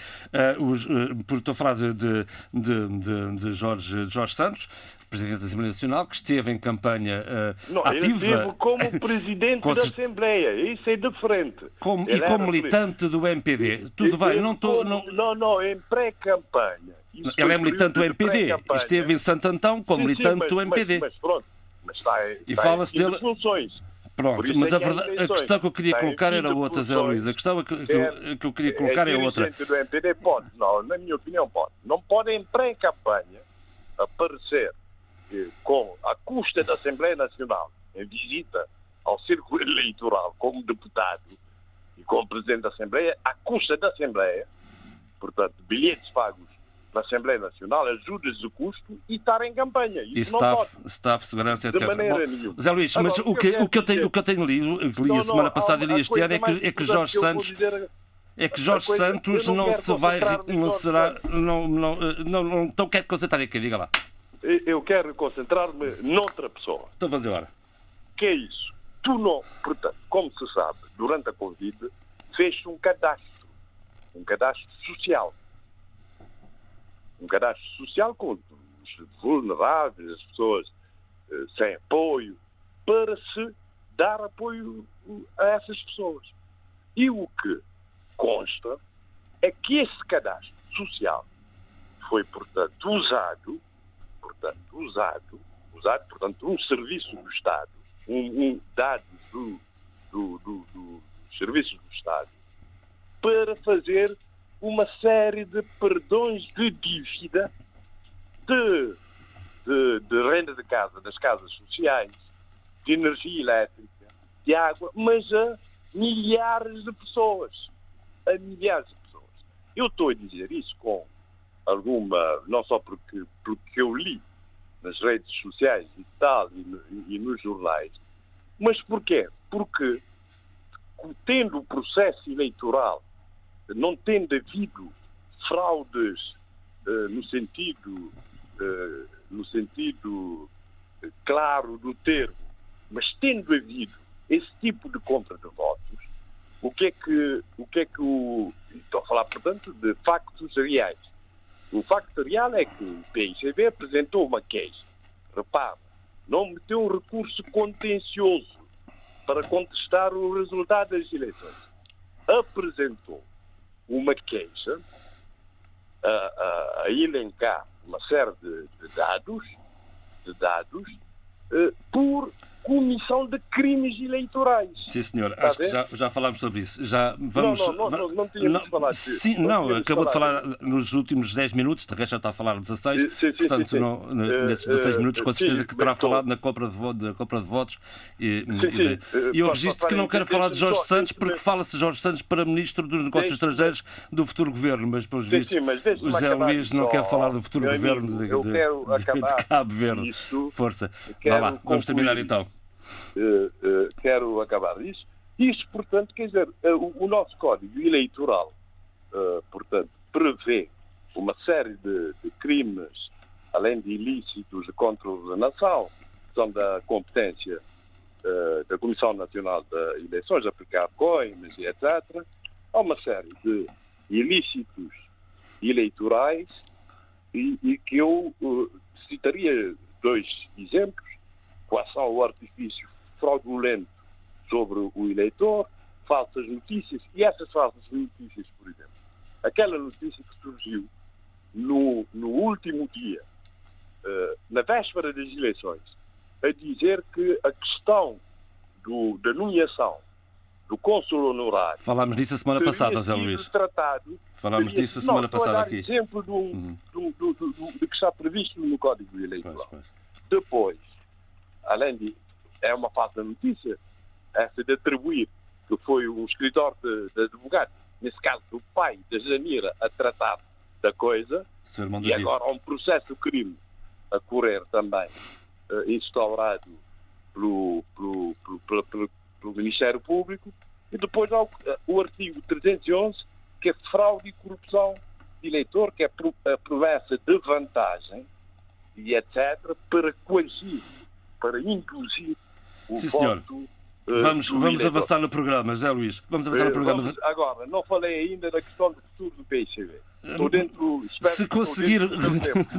B: uh, os, uh, porque estou a falar de, de, de, de Jorge, Jorge Santos, Presidente da Assembleia Nacional, que esteve em campanha uh,
G: não,
B: ativa.
G: Ele esteve como (laughs) Presidente da Assembleia, isso é diferente.
B: Como, e como militante do MPD. Tudo bem, não estou.
G: Não... não, não, em pré-campanha.
B: Ele é militante do MPD, esteve em Santo Antão como sim, militante sim, mas, do MPD.
G: Mas, mas pronto, mas está,
B: e fala-se dele. Funções. Pronto, mas é a, verdade, a questão que eu queria colocar era outra, Zé Luís. A questão que, que, é, que eu queria colocar é, é outra.
G: do MPD pode, não, na minha opinião pode. Não pode em pré-campanha aparecer com a custa da Assembleia Nacional em visita ao círculo eleitoral como deputado e como presidente da Assembleia, a custa da Assembleia, portanto, bilhetes pagos na Assembleia Nacional, ajudas de custo e estar em campanha. Isso
B: e staff, staff, segurança, etc. De maneira Bom. Zé Luís, mas Agora, o, que, o, que eu tenho, o que eu tenho lido, li a semana passada e li este ano, é que, é que Jorge Santos. É que Jorge Santos
G: eu não
B: não, se vai. Não será.
G: Santos.
B: Não, não, eh, não, não, então quero concentrar aqui, diga lá.
G: Eu- quero concentrar-me noutra pessoa.
B: Então vamos embora.
G: Que é isso? Tu não, portanto, como se sabe, durante a Covid, fez um cadastro. Um cadastro social. Um cadastro social com os vulneráveis, as pessoas eh, sem apoio, para se dar apoio a essas pessoas. E o que consta é que esse cadastro social foi, portanto, usado, portanto, usado, usado, portanto, um serviço do Estado, um, um dados do, do, do, do- dos serviços do Estado, para fazer uma série de perdões de dívida de, de, de renda de casa, das casas sociais, de energia elétrica, de água, mas a milhares de pessoas. A milhares de pessoas. Eu estou a dizer isso com alguma, não só porque, porque eu li nas redes sociais e tal, e, e nos jornais, mas porquê? Porque tendo o processo eleitoral, não tendo havido fraudes eh, no sentido, eh, no sentido eh, claro do termo, mas tendo havido esse tipo de compra de votos, o que é que o que é que o estou a falar portanto de factos reais. O facto real é que o PICB apresentou uma queixa. Repara, não meteu um recurso contencioso para contestar o resultado das eleições. Apresentou uma queixa a, a- a elencar uma série de, de dados, de dados eh, por comissão de crimes eleitorais.
B: Sim, senhor.
G: Está
B: Acho que já, já falámos sobre isso. Já vamos.
G: não, não, não, não tínhamos falado disso.
B: Sim,
G: Não
B: não, acabou de falar nos últimos 10 minutos, de resto já está a falar 16.
G: Sim, sim,
B: portanto,
G: sim,
B: não-
G: Eh,
B: nesses 16
G: eh,
B: minutos, com certeza que terá
G: estou-
B: falado na compra de, da compra de votos. E, e-
G: Eh,
B: eu registro que não quero falar de Jorge Santos, porque fala-se Jorge Santos para Ministro dos Negócios Estrangeiros do futuro governo, mas pelos vistos o José Luís não quer falar do futuro governo de, Cabo Verde. Força. Vá lá, vamos terminar então.
G: Eh, eh, quero acabar isso. Isto, portanto, quer dizer, eh, o, nosso Código Eleitoral, portanto, prevê uma série de, de crimes, além de ilícitos contra a ordenação, que são da competência da Comissão Nacional de Eleições, aplicar coimas e etc. Há uma série de ilícitos eleitorais e, e que eu citaria dois exemplos coação ao artifício fraudulento sobre o eleitor, falsas notícias, e essas falsas notícias, por exemplo, aquela notícia que surgiu no, no último dia, eh, na véspera das eleições, a dizer que a questão do, da nomeação do cônsul honorário
B: Falámos disso a semana passada, Zé Luís.
G: tratado
B: Falámos
G: teria-
B: disso a
G: Não,
B: semana
G: a
B: passada aqui.
G: exemplo do,
B: Uhum.
G: do, do, do, que está previsto no Código
B: Pois,
G: Eleitoral.
B: pois.
G: Depois, além de. É uma falsa notícia essa de atribuir que foi um escritor de, de advogado, nesse caso do pai da Janira, a tratar da coisa, e agora há um processo de crime a correr também, eh, instaurado pelo, pelo, pelo, pelo, pelo- Ministério Público, e depois há o, eh, o artigo 311, que é fraude e corrupção de eleitor, que é a promessa de vantagem e etc., para coagir, para induzir o
B: Sim, senhor.
G: voto. eh,
B: Vamos, vamos avançar no programa, José Luís. Vamos avançar no
G: Eh,
B: programa.
G: vamos- agora, não falei ainda da questão do futuro do PICB. Estou dentro.
B: Se conseguir
G: dentro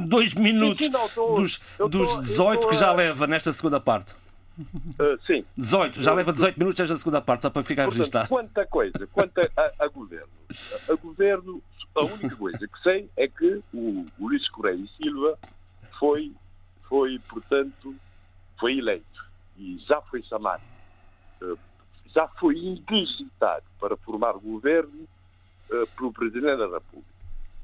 G: do (laughs)
B: dois minutos
G: Sim, sim, não, estou-
B: dos, dos
G: estou- eu
B: 18 que já
G: a-
B: leva nesta segunda parte.
G: Eh, sim.
B: 18, já
G: Eu-
B: leva 18 minutos esta segunda parte, só para ficar
G: Portanto,
B: registado.
G: quanta coisa, quanto a, a governo. A, a governo, a única coisa que sei é que o Luís Correia e Silva foi, foi, portanto, foi eleito e já foi chamado, eh, já foi indigitado para formar governo eh, pelo Presidente da República.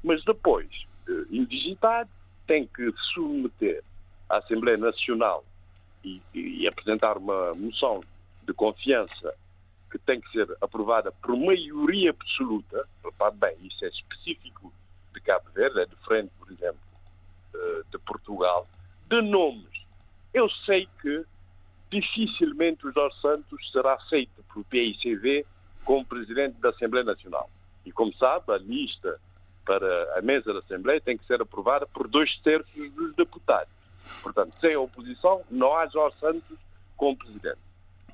G: Mas depois, eh, indigitado, tem que submeter à Assembleia Nacional e, e- apresentar uma moção de confiança que tem que ser aprovada por maioria absoluta, repare bem, isso é específico de Cabo Verde, é diferente, por exemplo, de Portugal, de nomes. Eu sei que dificilmente o Jorge Santos será aceito pelo PICV como Presidente da Assembleia Nacional. E como sabe, a lista para a mesa da Assembleia tem que ser aprovada por dois terços dos deputados. Portanto, sem a oposição, não há Jorge Santos como presidente.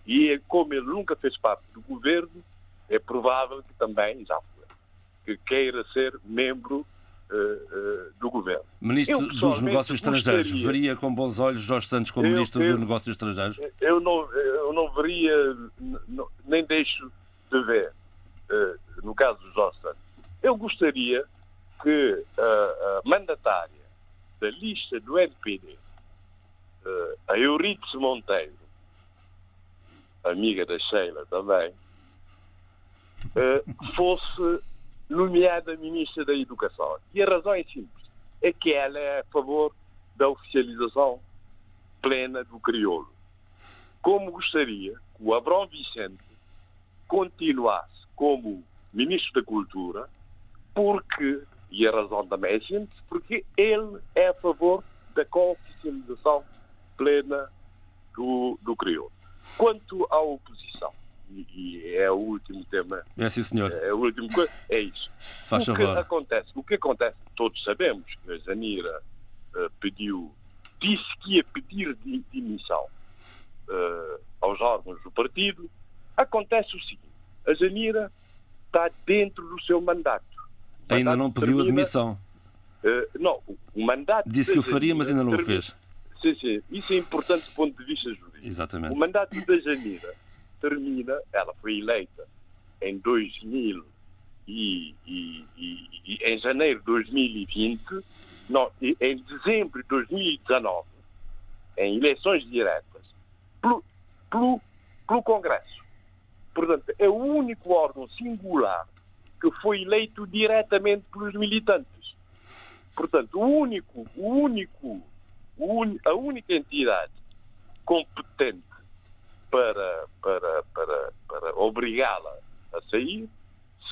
G: E como ele nunca fez parte do governo, é provável que também, já foi, que queira ser membro do governo.
B: Ministro eu, dos Negócios Estrangeiros, gostaria, veria com bons olhos Jorge Santos como eu, Ministro eu, dos Negócios Estrangeiros?
G: Eu não, eu não veria, não, nem deixo de ver, uh, no caso de Jorge Santos. Eu gostaria que a, a mandatária da lista do NPD, a Euridice Monteiro, amiga da Sheila também, fosse nomeada Ministra da Educação. E a razão é simples. É que ela é a favor da oficialização plena do crioulo. Como gostaria que o Abrão Vicente continuasse como Ministro da Cultura, porque, e a razão também é simples, porque ele é a favor da oficialização plena do, do crioulo. Quanto à oposição, e, é o último tema.
B: É sim, senhor.
G: É, o último é isso.
B: Faz
G: o que
B: favor.
G: acontece, o que acontece, todos sabemos que a Zanira uh, pediu, disse que ia pedir demissão uh, aos órgãos do partido. Acontece o seguinte, a Zanira está dentro do seu mandato.
B: mandato ainda não pediu termina, admissão.
G: Uh, não, o mandato.
B: Disse que o faria, mas ainda não o fez.
G: Sim, sim. Isso é importante do ponto de vista jurídico.
B: Exatamente.
G: O mandato da Janira termina, ela foi eleita em 2000 e, e, e, e em janeiro de 2020, não, em dezembro de 2019, em eleições diretas, pelo, pelo, pelo Congresso. Portanto, é o único órgão singular que foi eleito diretamente pelos militantes. Portanto, o único, o único, a única entidade competente para, para, para, para obrigá-la a sair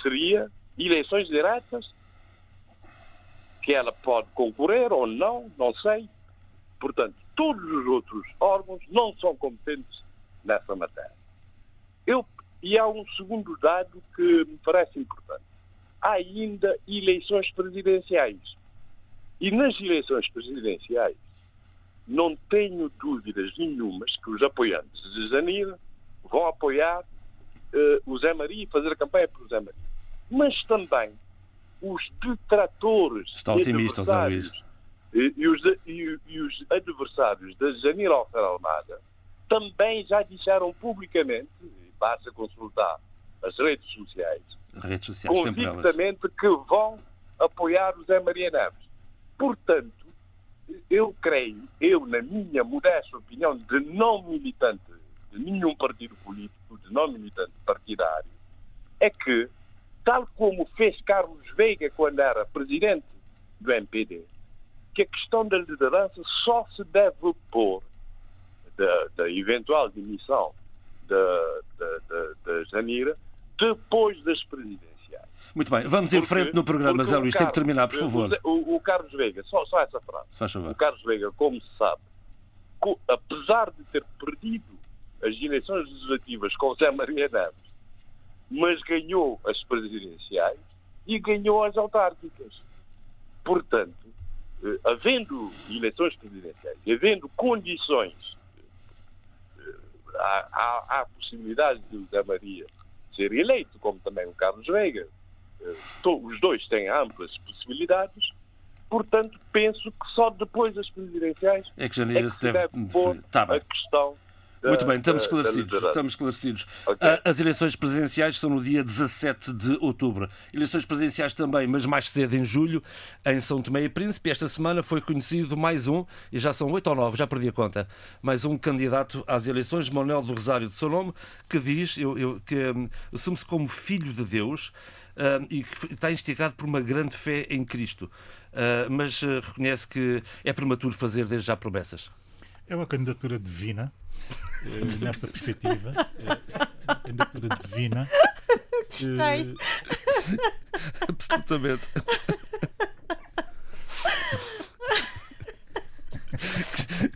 G: seria eleições diretas, que ela pode concorrer ou não, não sei. Portanto, todos os outros órgãos não são competentes nessa matéria. Eu, e há um segundo dado que me parece importante. Há ainda eleições presidenciais. E nas eleições presidenciais, não tenho dúvidas nenhumas que os apoiantes de Janir vão apoiar uh, o Zé Maria e fazer a campanha por Zé Maria. Mas também os detratores
B: Está otimista, Zé Luís.
G: E, e, os, e, e, os adversários da Janir Alfer Almada também já disseram publicamente, basta consultar as redes sociais,
B: redes sociais
G: convictamente que vão apoiar o Zé Maria Neves. Portanto, eu creio, eu, na minha modesta opinião, de não militante de nenhum partido político, de não militante partidário, é que, tal como fez Carlos Veiga quando era presidente do MPD, que a questão da liderança só se deve pôr da, da eventual demissão da, da, da, da Janira depois das presidenciais.
B: Muito bem, vamos porque, em frente no programa, Zé Luís. Tem que terminar, por favor.
G: O, o Carlos Veiga, só, só essa frase.
B: Faz favor.
G: O Carlos Veiga, como se sabe, apesar de ter perdido as eleições legislativas com Zé Maria Neves, mas ganhou as presidenciais e ganhou as autárquicas. Portanto, eh, havendo eleições presidenciais havendo condições, eh, há, há, há possibilidade de Zé Maria ser eleito, como também o Carlos Veiga, os dois têm amplas possibilidades, portanto, penso que só depois das presidenciais
B: é que, janeiro é que se deve,
G: deve pôr tá a questão
B: muito bem, estamos esclarecidos. Estamos esclarecidos. Okay. As eleições presidenciais são no dia 17 de outubro. Eleições presidenciais também, mas mais cedo, em julho, em São Tomé e Príncipe. Esta semana foi conhecido mais um, e já são oito ou nove, já perdi a conta, mais um candidato às eleições, Manuel do Rosário de Sonome, que diz eu, eu, que um, assume-se como filho de Deus uh, e que está instigado por uma grande fé em Cristo. Uh, mas uh, reconhece que é prematuro fazer desde já promessas.
C: É uma candidatura divina, (laughs) eh, nesta perspectiva. (laughs) É candidatura divina.
F: Gostei. (laughs)
B: Absolutamente.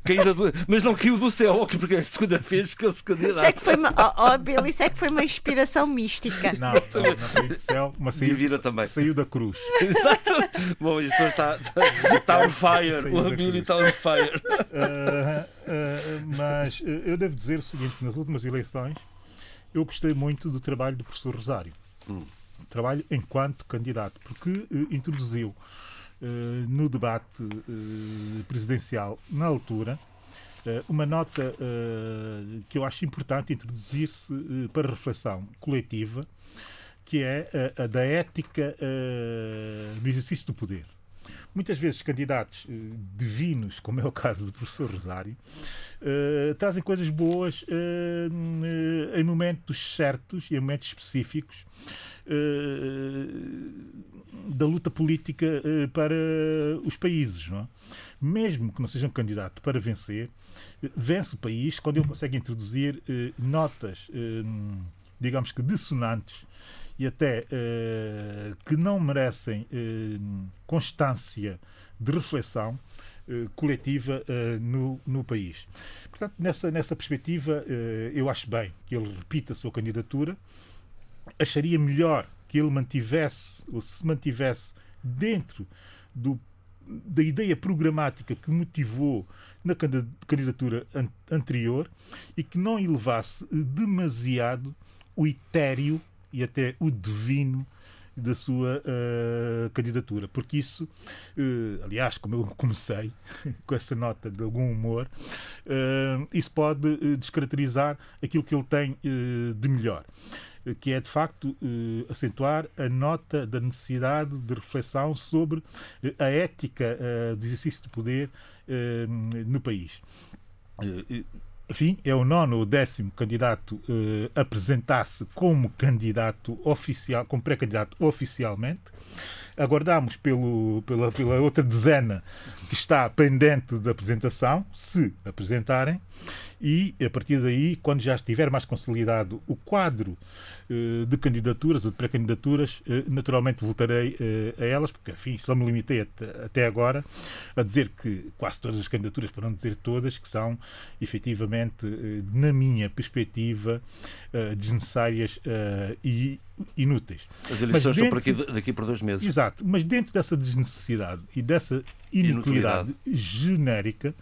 B: Caída do... Mas não caiu do céu, porque é a segunda vez que ele se candidata.
F: Isso é que foi uma, oh, oh, Bill, isso é que foi uma inspiração mística.
C: Não, não, não caiu do céu, mas saiu,
B: Divina também.
C: saiu da cruz. (laughs)
B: Exato. Bom, isto está, está, está on fire.
C: Saiu
B: O
C: cruz.
B: está on fire.
C: Ah, ah, mas ah, eu devo dizer o seguinte: nas últimas eleições, eu gostei muito do trabalho do professor Rosário. Trabalho enquanto candidato, porque eh, introduziu no debate eh, presidencial, na altura, eh, uma nota eh, que eu acho importante introduzir-se eh, para reflexão coletiva, que é a, a da ética eh, no exercício do poder. Muitas vezes candidatos eh, divinos, como é o caso do professor Rosário, eh, trazem coisas boas eh, em momentos certos e em momentos específicos da luta política para os países. Não é? Mesmo que não seja um candidato para vencer, vence o país quando ele consegue introduzir notas, digamos que dissonantes e até eh, que não merecem eh, constância de reflexão eh, coletiva no, no país. Portanto, nessa, nessa perspectiva, eu acho bem que ele repita a sua candidatura. Acharia melhor que ele mantivesse ou se mantivesse dentro do, da ideia programática que motivou na candid- candidatura an- anterior e que não elevasse demasiado o etéreo e até o divino da sua eh, candidatura, porque isso, eh, aliás, como eu comecei (laughs) com essa nota de algum humor, eh, isso pode descaracterizar aquilo que ele tem de melhor, que é de facto acentuar a nota da necessidade de reflexão sobre a ética do exercício de poder no país. Enfim, é o nono ou décimo candidato a apresentar-se como candidato oficial, como pré-candidato oficialmente. Aguardamos pelo, pela, pela outra dezena que está pendente de apresentação, se apresentarem, e a partir daí, quando já estiver mais consolidado o quadro eh, de candidaturas ou de pré-candidaturas, eh, naturalmente voltarei eh, a elas, porque, enfim, só me limitei até, até agora a dizer que quase todas as candidaturas, para não dizer todas, que são efetivamente, eh, na minha perspectiva, eh, desnecessárias eh, e inúteis.
B: As eleições
C: Mas
B: estão por aqui,
C: dentro-
B: daqui por dois meses.
C: Exato, mas dentro dessa desnecessidade e dessa inutilidade genérica,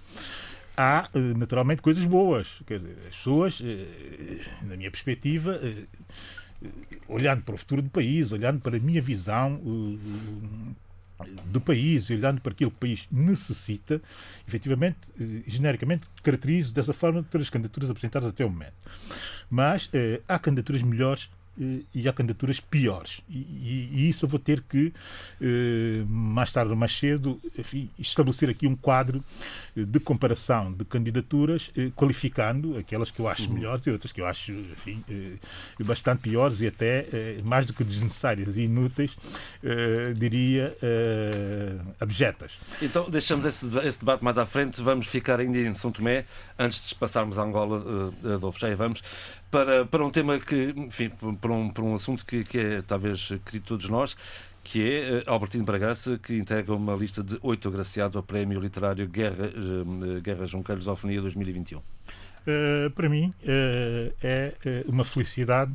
C: há eh, naturalmente coisas boas. Quer dizer, as pessoas, eh, na minha perspectiva, eh, eh, olhando para o futuro do país, olhando para a minha visão eh, do país, e olhando para aquilo que o país necessita, efetivamente, eh, genericamente, caracterizo dessa forma todas as candidaturas apresentadas até o momento. Mas eh, há candidaturas melhores eh, e há candidaturas piores. E, e- e isso eu vou ter que, eh, mais tarde ou mais cedo, enfim, estabelecer aqui um quadro eh, de comparação de candidaturas, eh, qualificando aquelas que eu acho melhores e outras que eu acho enfim, eh, bastante piores e até eh, mais do que desnecessárias e inúteis, eh, diria eh, abjetas.
B: Então, deixamos esse, esse debate mais à frente. Vamos ficar ainda em São Tomé, antes de passarmos a Angola, Adolfo, já aí vamos, para, para um tema que, enfim, para um, para um assunto que, que é talvez querido todos nós, que é uh, Albertino Bragaça, que integra uma lista de oito agraciados ao Prémio Literário Guerra, uh, Guerra Junqueiro Lusofonia 2021.
C: Eh, para mim eh, é eh, uma felicidade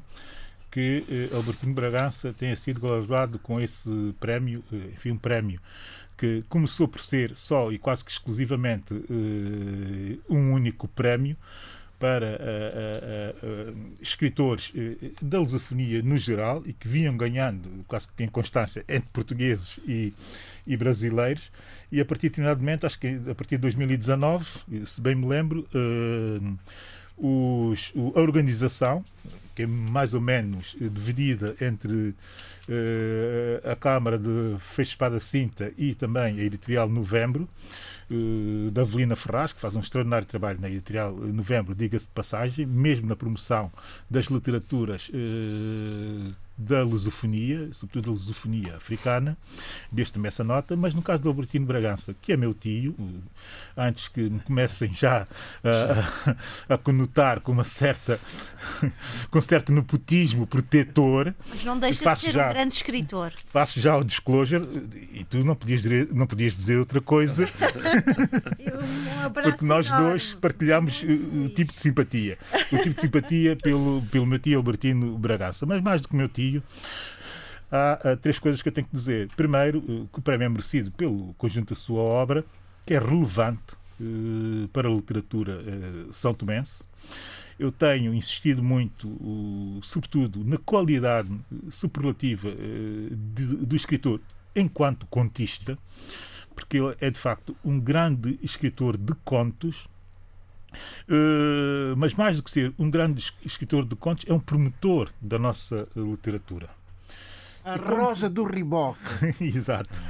C: que eh, Albertino Bragança tenha sido galardoado com esse prémio, eh, enfim, um prémio que começou por ser só e quase que exclusivamente eh, um único prémio para eh, eh, eh, escritores eh, da lusofonia no geral e que vinham ganhando, quase que em constância, entre portugueses e, e brasileiros. E a partir de momento, acho que a partir de 2019, se bem me lembro, eh, os- a organização, que é mais ou menos eh, dividida entre eh, a Câmara de Fecho Espada Cinta e também a editorial Novembro, eh, da Avelina Ferraz, que faz um extraordinário trabalho na editorial eh, Novembro, diga-se de passagem, mesmo na promoção das literaturas eh, da lusofonia, sobretudo da lusofonia africana, deixo também essa nota, mas no caso do Albertino Bragança, que é meu tio, eh, antes que me comecem já a, a conotar com uma certa (laughs) com certo nepotismo protetor,
F: Mas não deixa de ser
C: já-
F: um grande escritor.
C: Faço já o disclosure e tu não podias dizer, não podias dizer outra coisa. (laughs)
F: um
C: Porque nós
F: enorme.
C: dois partilhamos
F: Muito
C: uh, o tipo de simpatia. O tipo de simpatia pelo, pelo meu tio Albertino Bragança. Mas mais do que o meu tio, há, três coisas que eu tenho que dizer. Primeiro, uh, que o prémio é merecido pelo conjunto da sua obra, que é relevante uh, para a literatura uh, são tomense. Eu tenho insistido muito, sobretudo, na qualidade superlativa do escritor enquanto contista, porque ele é de facto um grande escritor de contos, eh, mas mais do que ser um grande es- escritor de contos, é um promotor da nossa literatura.
D: A Rosa do Riboc. (laughs)
C: Exato.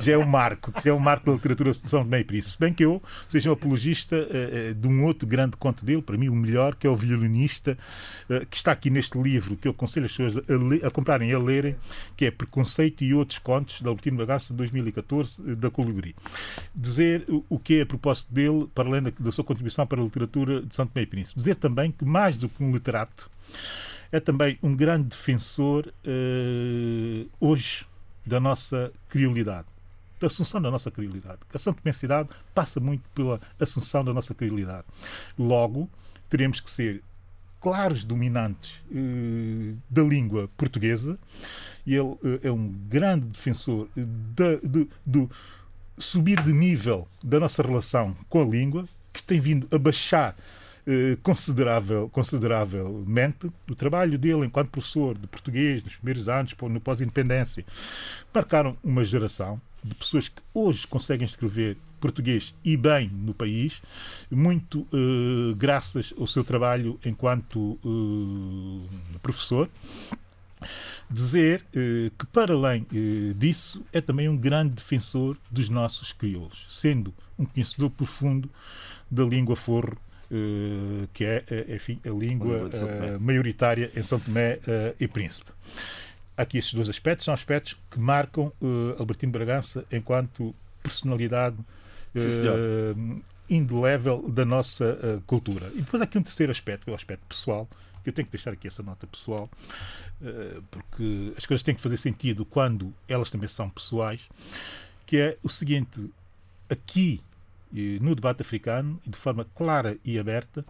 C: Já é um marco, já é um marco da literatura de São Tomé e Príncipe. Se bem que eu seja um apologista eh, de um outro grande conto dele, para mim o melhor, que é o violinista, eh, que está aqui neste livro, que eu aconselho as pessoas a, a comprarem e a lerem, que é Preconceito e Outros Contos, da Albertino Bagaça, de 2014, eh, da Colibri. Dizer o- o que é a propósito dele, para além da, da sua contribuição para a literatura de São Tomé e Príncipe. Dizer também que, mais do que um literato, é também um grande defensor eh, hoje da nossa criolidade, da assunção da nossa criolidade. A Santa Mensidade passa muito pela assunção da nossa criolidade. Logo, teremos que ser claros dominantes eh, da língua portuguesa ele eh, é um grande defensor da- do subir de nível da nossa relação com a língua, que tem vindo a baixar eh, considerável, consideravelmente. O trabalho dele enquanto professor de português nos primeiros anos, no pós-independência, marcaram uma geração de pessoas que hoje conseguem escrever português e bem no país, muito eh, graças ao seu trabalho enquanto eh, professor dizer eh, que, para além disso, é também um grande defensor dos nossos crioulos, sendo um conhecedor profundo da língua forro, que é, eh, enfim, a língua eh, maioritária em São Tomé eh, e Príncipe. Aqui estes dois aspectos são aspectos que marcam eh, Albertino Bragança enquanto personalidade eh, indelével da nossa eh, cultura. E depois há aqui um terceiro aspecto, que é o aspecto pessoal, que eu tenho que deixar aqui essa nota pessoal, eh, porque as coisas têm que fazer sentido quando elas também são pessoais, que é o seguinte, aqui eh, no debate africano, de forma clara e aberta,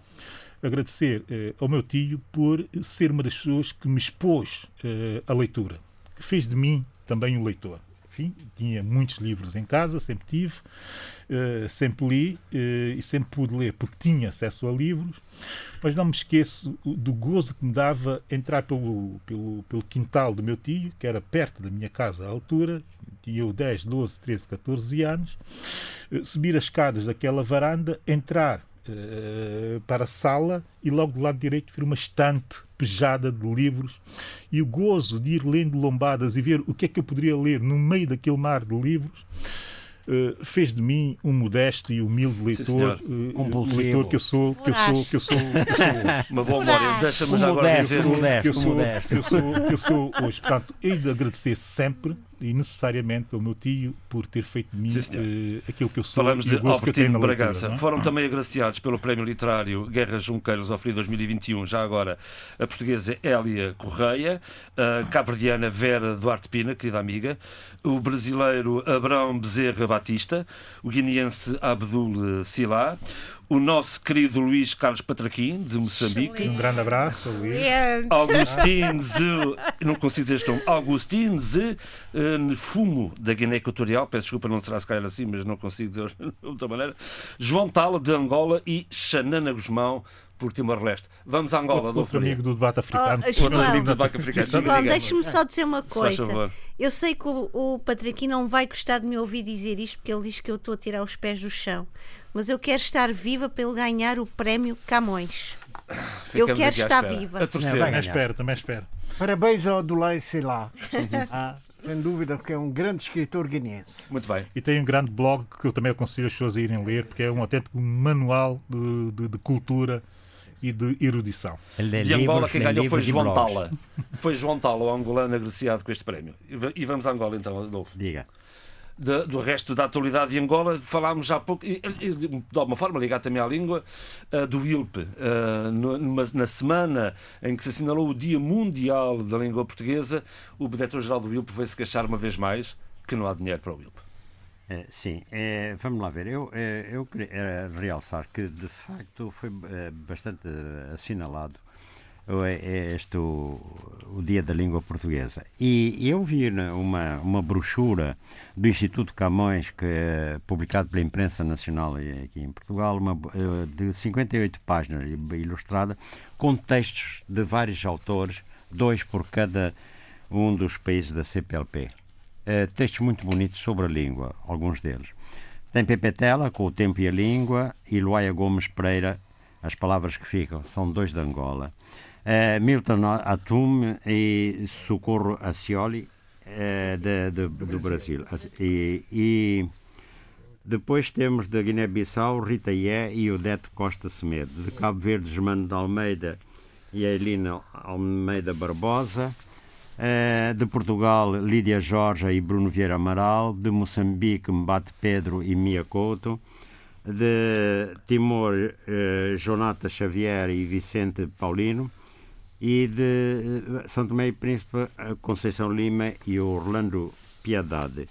C: agradecer eh, ao meu tio por ser uma das pessoas que me expôs eh, a leitura, que fez de mim também um leitor. Enfim, tinha muitos livros em casa, sempre tive, eh, sempre li eh, e sempre pude ler porque tinha acesso a livros, mas não me esqueço do gozo que me dava entrar pelo, pelo, pelo quintal do meu tio, que era perto da minha casa à altura, tinha eu 10, 12, 13, 14 anos, eh, subir as escadas daquela varanda, entrar para a sala e logo do lado direito ver uma estante pejada de livros e o gozo de ir lendo lombadas e ver o que é que eu poderia ler no meio daquele mar de livros eh, fez de mim um modesto e humilde leitor,
B: senhor.
C: eh,
E: Compulsivo.
C: leitor que eu sou, que eu sou, que eu sou, que eu sou hoje. (laughs)
B: Uma boa memória. Deixa-me
E: Um
B: já agora
E: modesto,
B: dizer.
E: um modesto.
C: que eu sou,
E: modesto.
C: que eu sou, que eu sou hoje. Portanto, hei de agradecer sempre e necessariamente ao meu tio por ter feito de mim
B: Sim,
C: eh, aquilo que eu sou
B: Falamos de Albertino
C: leitura,
B: Bragança.
C: não é?
B: Foram também agraciados pelo Prémio Literário Guerra Junqueiros Oferido 2021, já agora a portuguesa Hélia Correia, a cabo-verdiana Vera Duarte Pina, querida amiga, o brasileiro Abrão Bezerra Batista, o guineense Abdul Silá, o nosso querido Luís Carlos Patraquim, de Moçambique,
C: Um grande abraço, Luís.
F: Excelente.
B: Augustin Ze, não consigo dizer este nome, Augustin Ze eh, Nfumo, da Guiné Equatorial, peço desculpa, não será se calhar assim, mas não consigo dizer (laughs) de outra maneira, João Tala, de Angola e Xanana Guzmão, por Timor-Leste. Vamos a Angola,
C: Outro
B: Adolfo Maria.
C: amigo do debate africano.
F: Oh,
B: Outro amigo do Banco Africano.
F: João, deixa-me só dizer uma
B: Se faz
F: coisa.
B: favor.
F: Eu sei que o, o não vai gostar de me ouvir dizer isto porque ele diz que eu estou a tirar os pés do chão. Mas eu quero estar viva para ele ganhar o prémio Camões. eu
B: Ficamos
F: quero
B: aqui à
F: estar
B: espera.
F: viva.
B: A torcer.
E: Não,
C: Também espero, também espero.
D: Parabéns ao Abdoulaye Selá. Ah, sem dúvida que é um grande escritor guineense.
B: Muito bem.
C: E tem um grande blog que eu também aconselho as pessoas a irem ler, porque é um autêntico manual de, de- de cultura e de erudição.
B: De Angola, quem ganhou foi João. Tala. Foi João Tala, o angolano agraciado com este prémio. E va- E vamos a Angola então, Adolfo.
E: Diga.
B: De, do resto da atualidade de Angola, falámos há pouco, e, e, de alguma forma ligado também à língua, uh, do ILP. Uh, numa, na semana em que se assinalou o Dia Mundial da Língua Portuguesa, o diretor-geral do ILP veio-se queixar uma vez mais que não há dinheiro para o ILP.
E: É, sim, é, vamos lá ver. Eu, é, eu queria realçar que, de facto, foi é, bastante assinalado é este o, Dia da Língua Portuguesa. E eu vi uma, uma brochura do Instituto Camões, que é publicado pela imprensa nacional aqui em Portugal, uma, eh, de 58 páginas, ilustrada, com textos de vários autores, dois por cada um dos países da CPLP. Eh, textos muito bonitos sobre a língua, alguns deles. Tem Pepe Tela, com o tempo e a língua, e Luaia Gomes Pereira, as palavras que ficam, são dois de Angola uh, Milton Atum e Socorro Acioli uh, de, de, do Brasil. E, e, depois temos da Guiné-Bissau Rita Ié e Odete Costa Semedo. De Cabo Verde, Germano de Almeida e Elina Almeida Barbosa. Uh, de Portugal, Lídia Jorge e Bruno Vieira Amaral. De Moçambique, Mbate Pedro e Mia Couto de Timor, uh, Jonata Xavier e Vicente Paulino, e de eh, São Tomé e Príncipe, Conceição Lima e Orlando Piedade.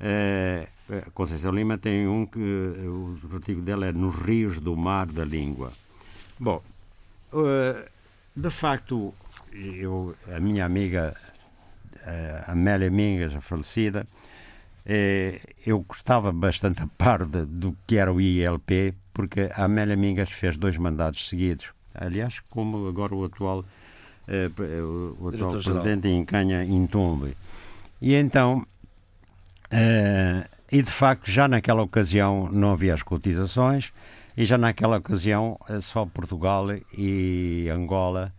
E: Uh, Conceição Lima tem um que o artigo dela é Nos Rios do Mar da Língua. Bom, de facto, eu, a minha amiga Amélia Mingas, a falecida, eu gostava bastante a par de, do que era o ILP, porque a Amélia Mingas fez dois mandados seguidos. Aliás, como agora o atual eh, o atual presidente em Canha Intombe. E então, uh, e de facto, já naquela ocasião não havia as cotizações, e já naquela ocasião eh, só Portugal e Angola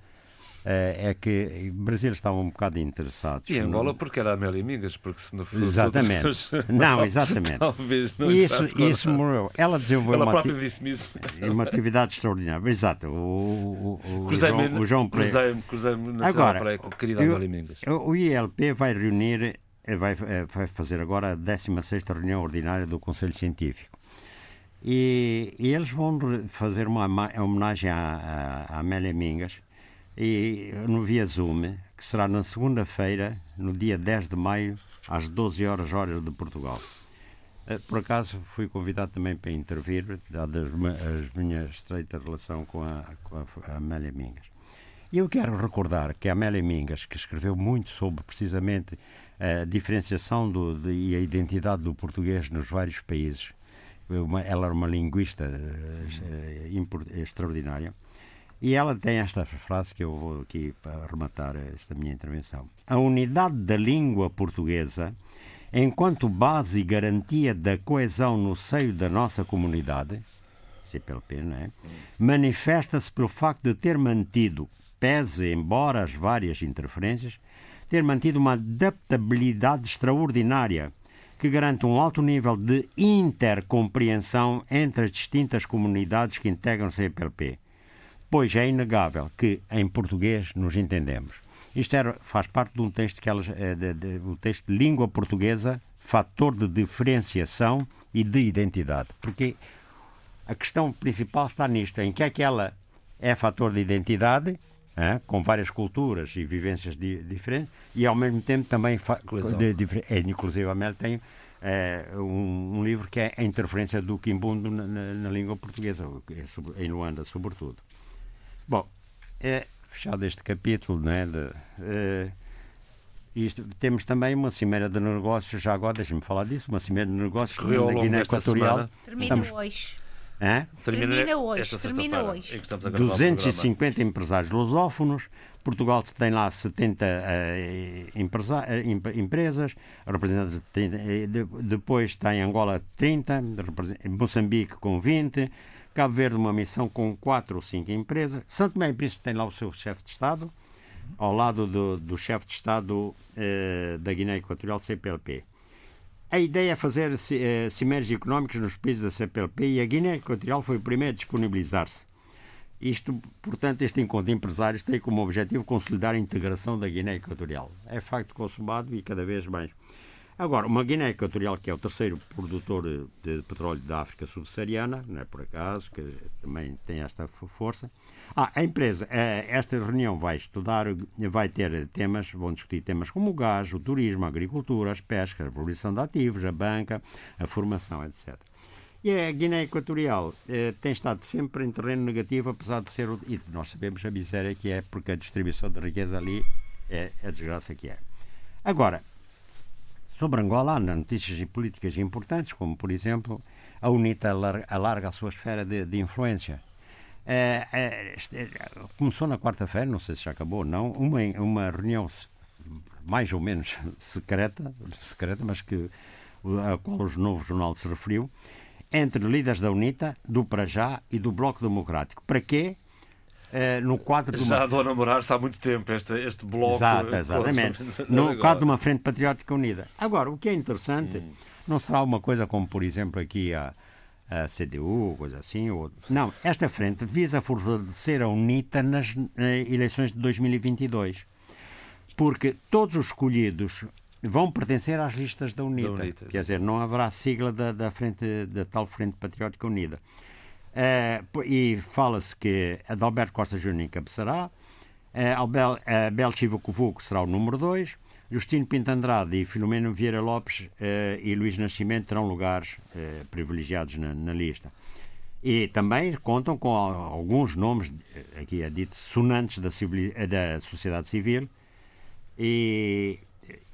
E: é que o Brasil estava um bocado interessados.
B: E Angola porque era Amélia Migas, porque se não fosse
E: Exatamente.
B: Não, (laughs)
E: exatamente.
B: Talvez não
E: isso, isso morreu. Ela desenvolveu
B: Ela
E: uma,
B: própria disse-me isso.
E: uma atividade extraordinária. Exato. O, o,
B: o, João, o João Cruzei-me cruzei na
E: agora,
B: praia com a querida Amélia Mingas.
E: O ILP vai reunir, vai, eh, vai fazer agora a 16 reunião ordinária do Conselho Científico. E, e, eles vão fazer uma homenagem à, à Amélia Mingas e no Via Zoom, que será na segunda-feira, no dia 10 de maio, às 12 horas, horas de Portugal. Eh, por acaso fui convidado também para intervir, dada a minha estreita relação com a, com a Amélia Mingas. E eu quero recordar que a Amélia Mingas, que escreveu muito sobre precisamente a diferenciação do, de, e a identidade do português nos vários países, ela era uma linguista uh, extraordinária, e ela tem esta frase que eu vou aqui para rematar esta minha intervenção. A unidade da língua portuguesa, enquanto base e garantia da coesão no seio da nossa comunidade, CPLP, não é? manifesta-se pelo facto de ter mantido, pese embora as várias interferências, ter mantido uma adaptabilidade extraordinária que garante um alto nível de intercompreensão entre as distintas comunidades que integram o CPLP pois é inegável que em português nos entendemos. Isto era, faz parte de um texto que elas, é, de, de, o texto de língua portuguesa, fator de diferenciação e de identidade. Porque a questão principal está nisto, em que é que ela é fator de identidade, é, com várias culturas e vivências di, diferentes, e ao mesmo tempo também de, de, é, inclusive a Mel tem é, um, um, livro que é a interferência do quimbundo na, na, na língua portuguesa, em Luanda, sobretudo. Bom, é fechado este capítulo, não é? De, é isto, temos também uma cimeira de negócios, já agora deixa-me falar disso, uma cimeira de negócios
B: Correu
E: na Guiné Equatorial.
F: Termina Estamos... hoje.
E: Hã?
F: Termina, termina hoje. Termina hoje.
E: 250 empresários lusófonos. Portugal tem lá 70 uh, eh, empresa, uh, empresas, representantes de 30, uh, de, depois tem Angola 30, Moçambique com 20, Cabo Verde uma missão com quatro ou cinco empresas. Santo Tomé e Príncipe tem lá o seu chefe de Estado, ao lado do, do chefe de Estado eh, da Guiné Equatorial, CPLP. A ideia é fazer eh, cimeiros económicos nos países da CPLP e a Guiné Equatorial foi o primeiro a disponibilizar-se. Isto, portanto, este encontro de empresários tem como objetivo consolidar a integração da Guiné Equatorial. É facto consumado e cada vez mais. Agora, uma Guiné Equatorial, que é o terceiro produtor de petróleo da África subsaariana, não é por acaso, que também tem esta força. Ah, a empresa, eh, esta reunião vai estudar, vai ter temas, vão discutir temas como o gás, o turismo, a agricultura, as pescas, a valorização de ativos, a banca, a formação, etc. E a Guiné Equatorial eh, tem estado sempre em terreno negativo, apesar de ser. E nós sabemos a miséria que é, porque a distribuição de riqueza ali é a desgraça que é. Agora, Sobre Angola há notícias políticas importantes, como, por exemplo, a UNITA alarga a sua esfera de, de influência. É, é, começou na quarta-feira, não sei se já acabou ou não, uma, uma reunião mais ou menos (laughs) secreta, secreta, mas que a qual o novo jornal se referiu, entre líderes da UNITA, do Prajá e do Bloco Democrático. Para quê? Uh, no quadro
B: de uma... Já andou a namorar-se há muito tempo este, este bloco.
E: Exato, exatamente. (laughs) no quadro de uma Frente Patriótica Unida. Agora, o que é interessante hum. não será uma coisa como, por exemplo, aqui a, a CDU, coisa assim. Ou... Não, esta frente visa fortalecer a UNITA nas eleições de 2022. Porque todos os escolhidos vão pertencer às listas da UNITA. Da UNITA Quer dizer, não haverá sigla da, da, frente, da tal Frente Patriótica Unida. Uh, e fala-se que Adalberto Costa Júnior encabeçará, uh, Abel, Abel Chivacovuco será o número 2, Justino Pinto Andrade e Filomeno Vieira Lopes uh, e Luís Nascimento terão lugares uh, privilegiados na, na, lista. E também contam com alguns nomes, aqui é dito, sonantes da, civil, da sociedade civil e,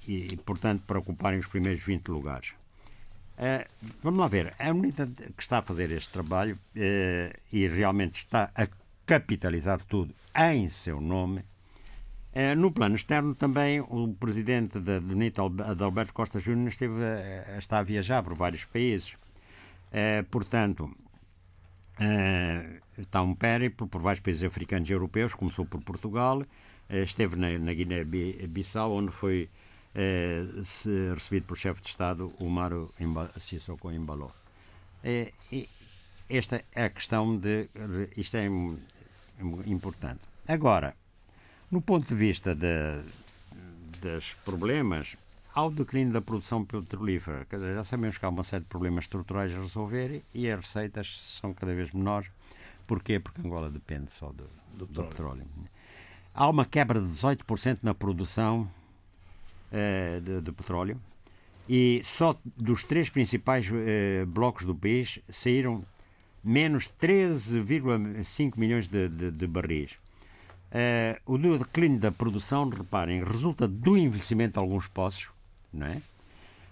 E: e, portanto, para ocuparem os primeiros 20 lugares. Uh, vamos lá ver. A UNITA que está a fazer este trabalho uh, e realmente está a capitalizar tudo em seu nome. Uh, no plano externo, também o presidente da UNITA, Adalberto Costa Júnior, esteve está a viajar por vários países. portanto, está um périplo por vários países africanos e europeus. Começou por Portugal, esteve na, na Guiné-Bissau, onde foi é, recebido pelo chefe de Estado, o Maro Sissoko Embaló. É, esta é a questão de. Isto é importante. Agora, no ponto de vista de, dos problemas, ao declínio da produção petrolífera, já sabemos que há uma série de problemas estruturais a resolver e as receitas são cada vez menores. Porquê? Porque Angola depende só do, do, do petróleo. Há uma quebra de 18% na produção uh, de, de, petróleo e só dos três principais uh, blocos do país saíram menos 13,5 milhões de, de, de barris. Uh, o declínio da produção, reparem, resulta do envelhecimento de alguns poços, não é?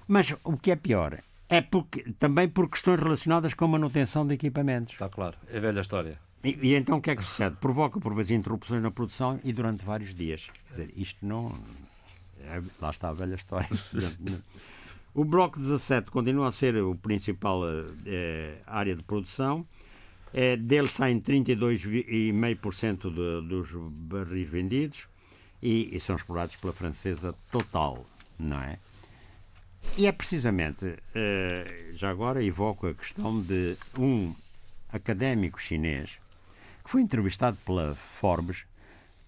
E: Mas o que é pior é porque, também por questões relacionadas com a manutenção de equipamentos.
B: Está claro, é velha história.
E: E, e, então o que é que sucede? Provoca por vezes interrupções na produção e durante vários dias. Quer dizer, isto não, lá está a velha história. o Bloco 17 continua a ser o principal é, área de produção. É, dele saem 32,5% dos barris vendidos e, e, são explorados pela francesa Total, não é? E é precisamente, é, já agora evoco a questão de um académico chinês que foi entrevistado pela Forbes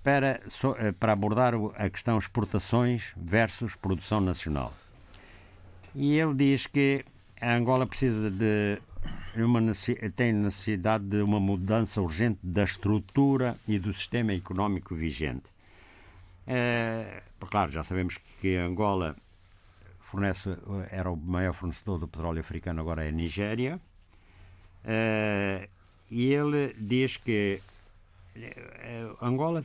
E: para, eh, para abordar a questão exportações versus produção nacional. E ele diz que a Angola precisa de uma, tem necessidade de uma mudança urgente da estrutura e do sistema económico vigente. É, claro, já sabemos que Angola fornece, era o maior fornecedor do petróleo africano, agora é a Nigéria. É, e ele diz que Angola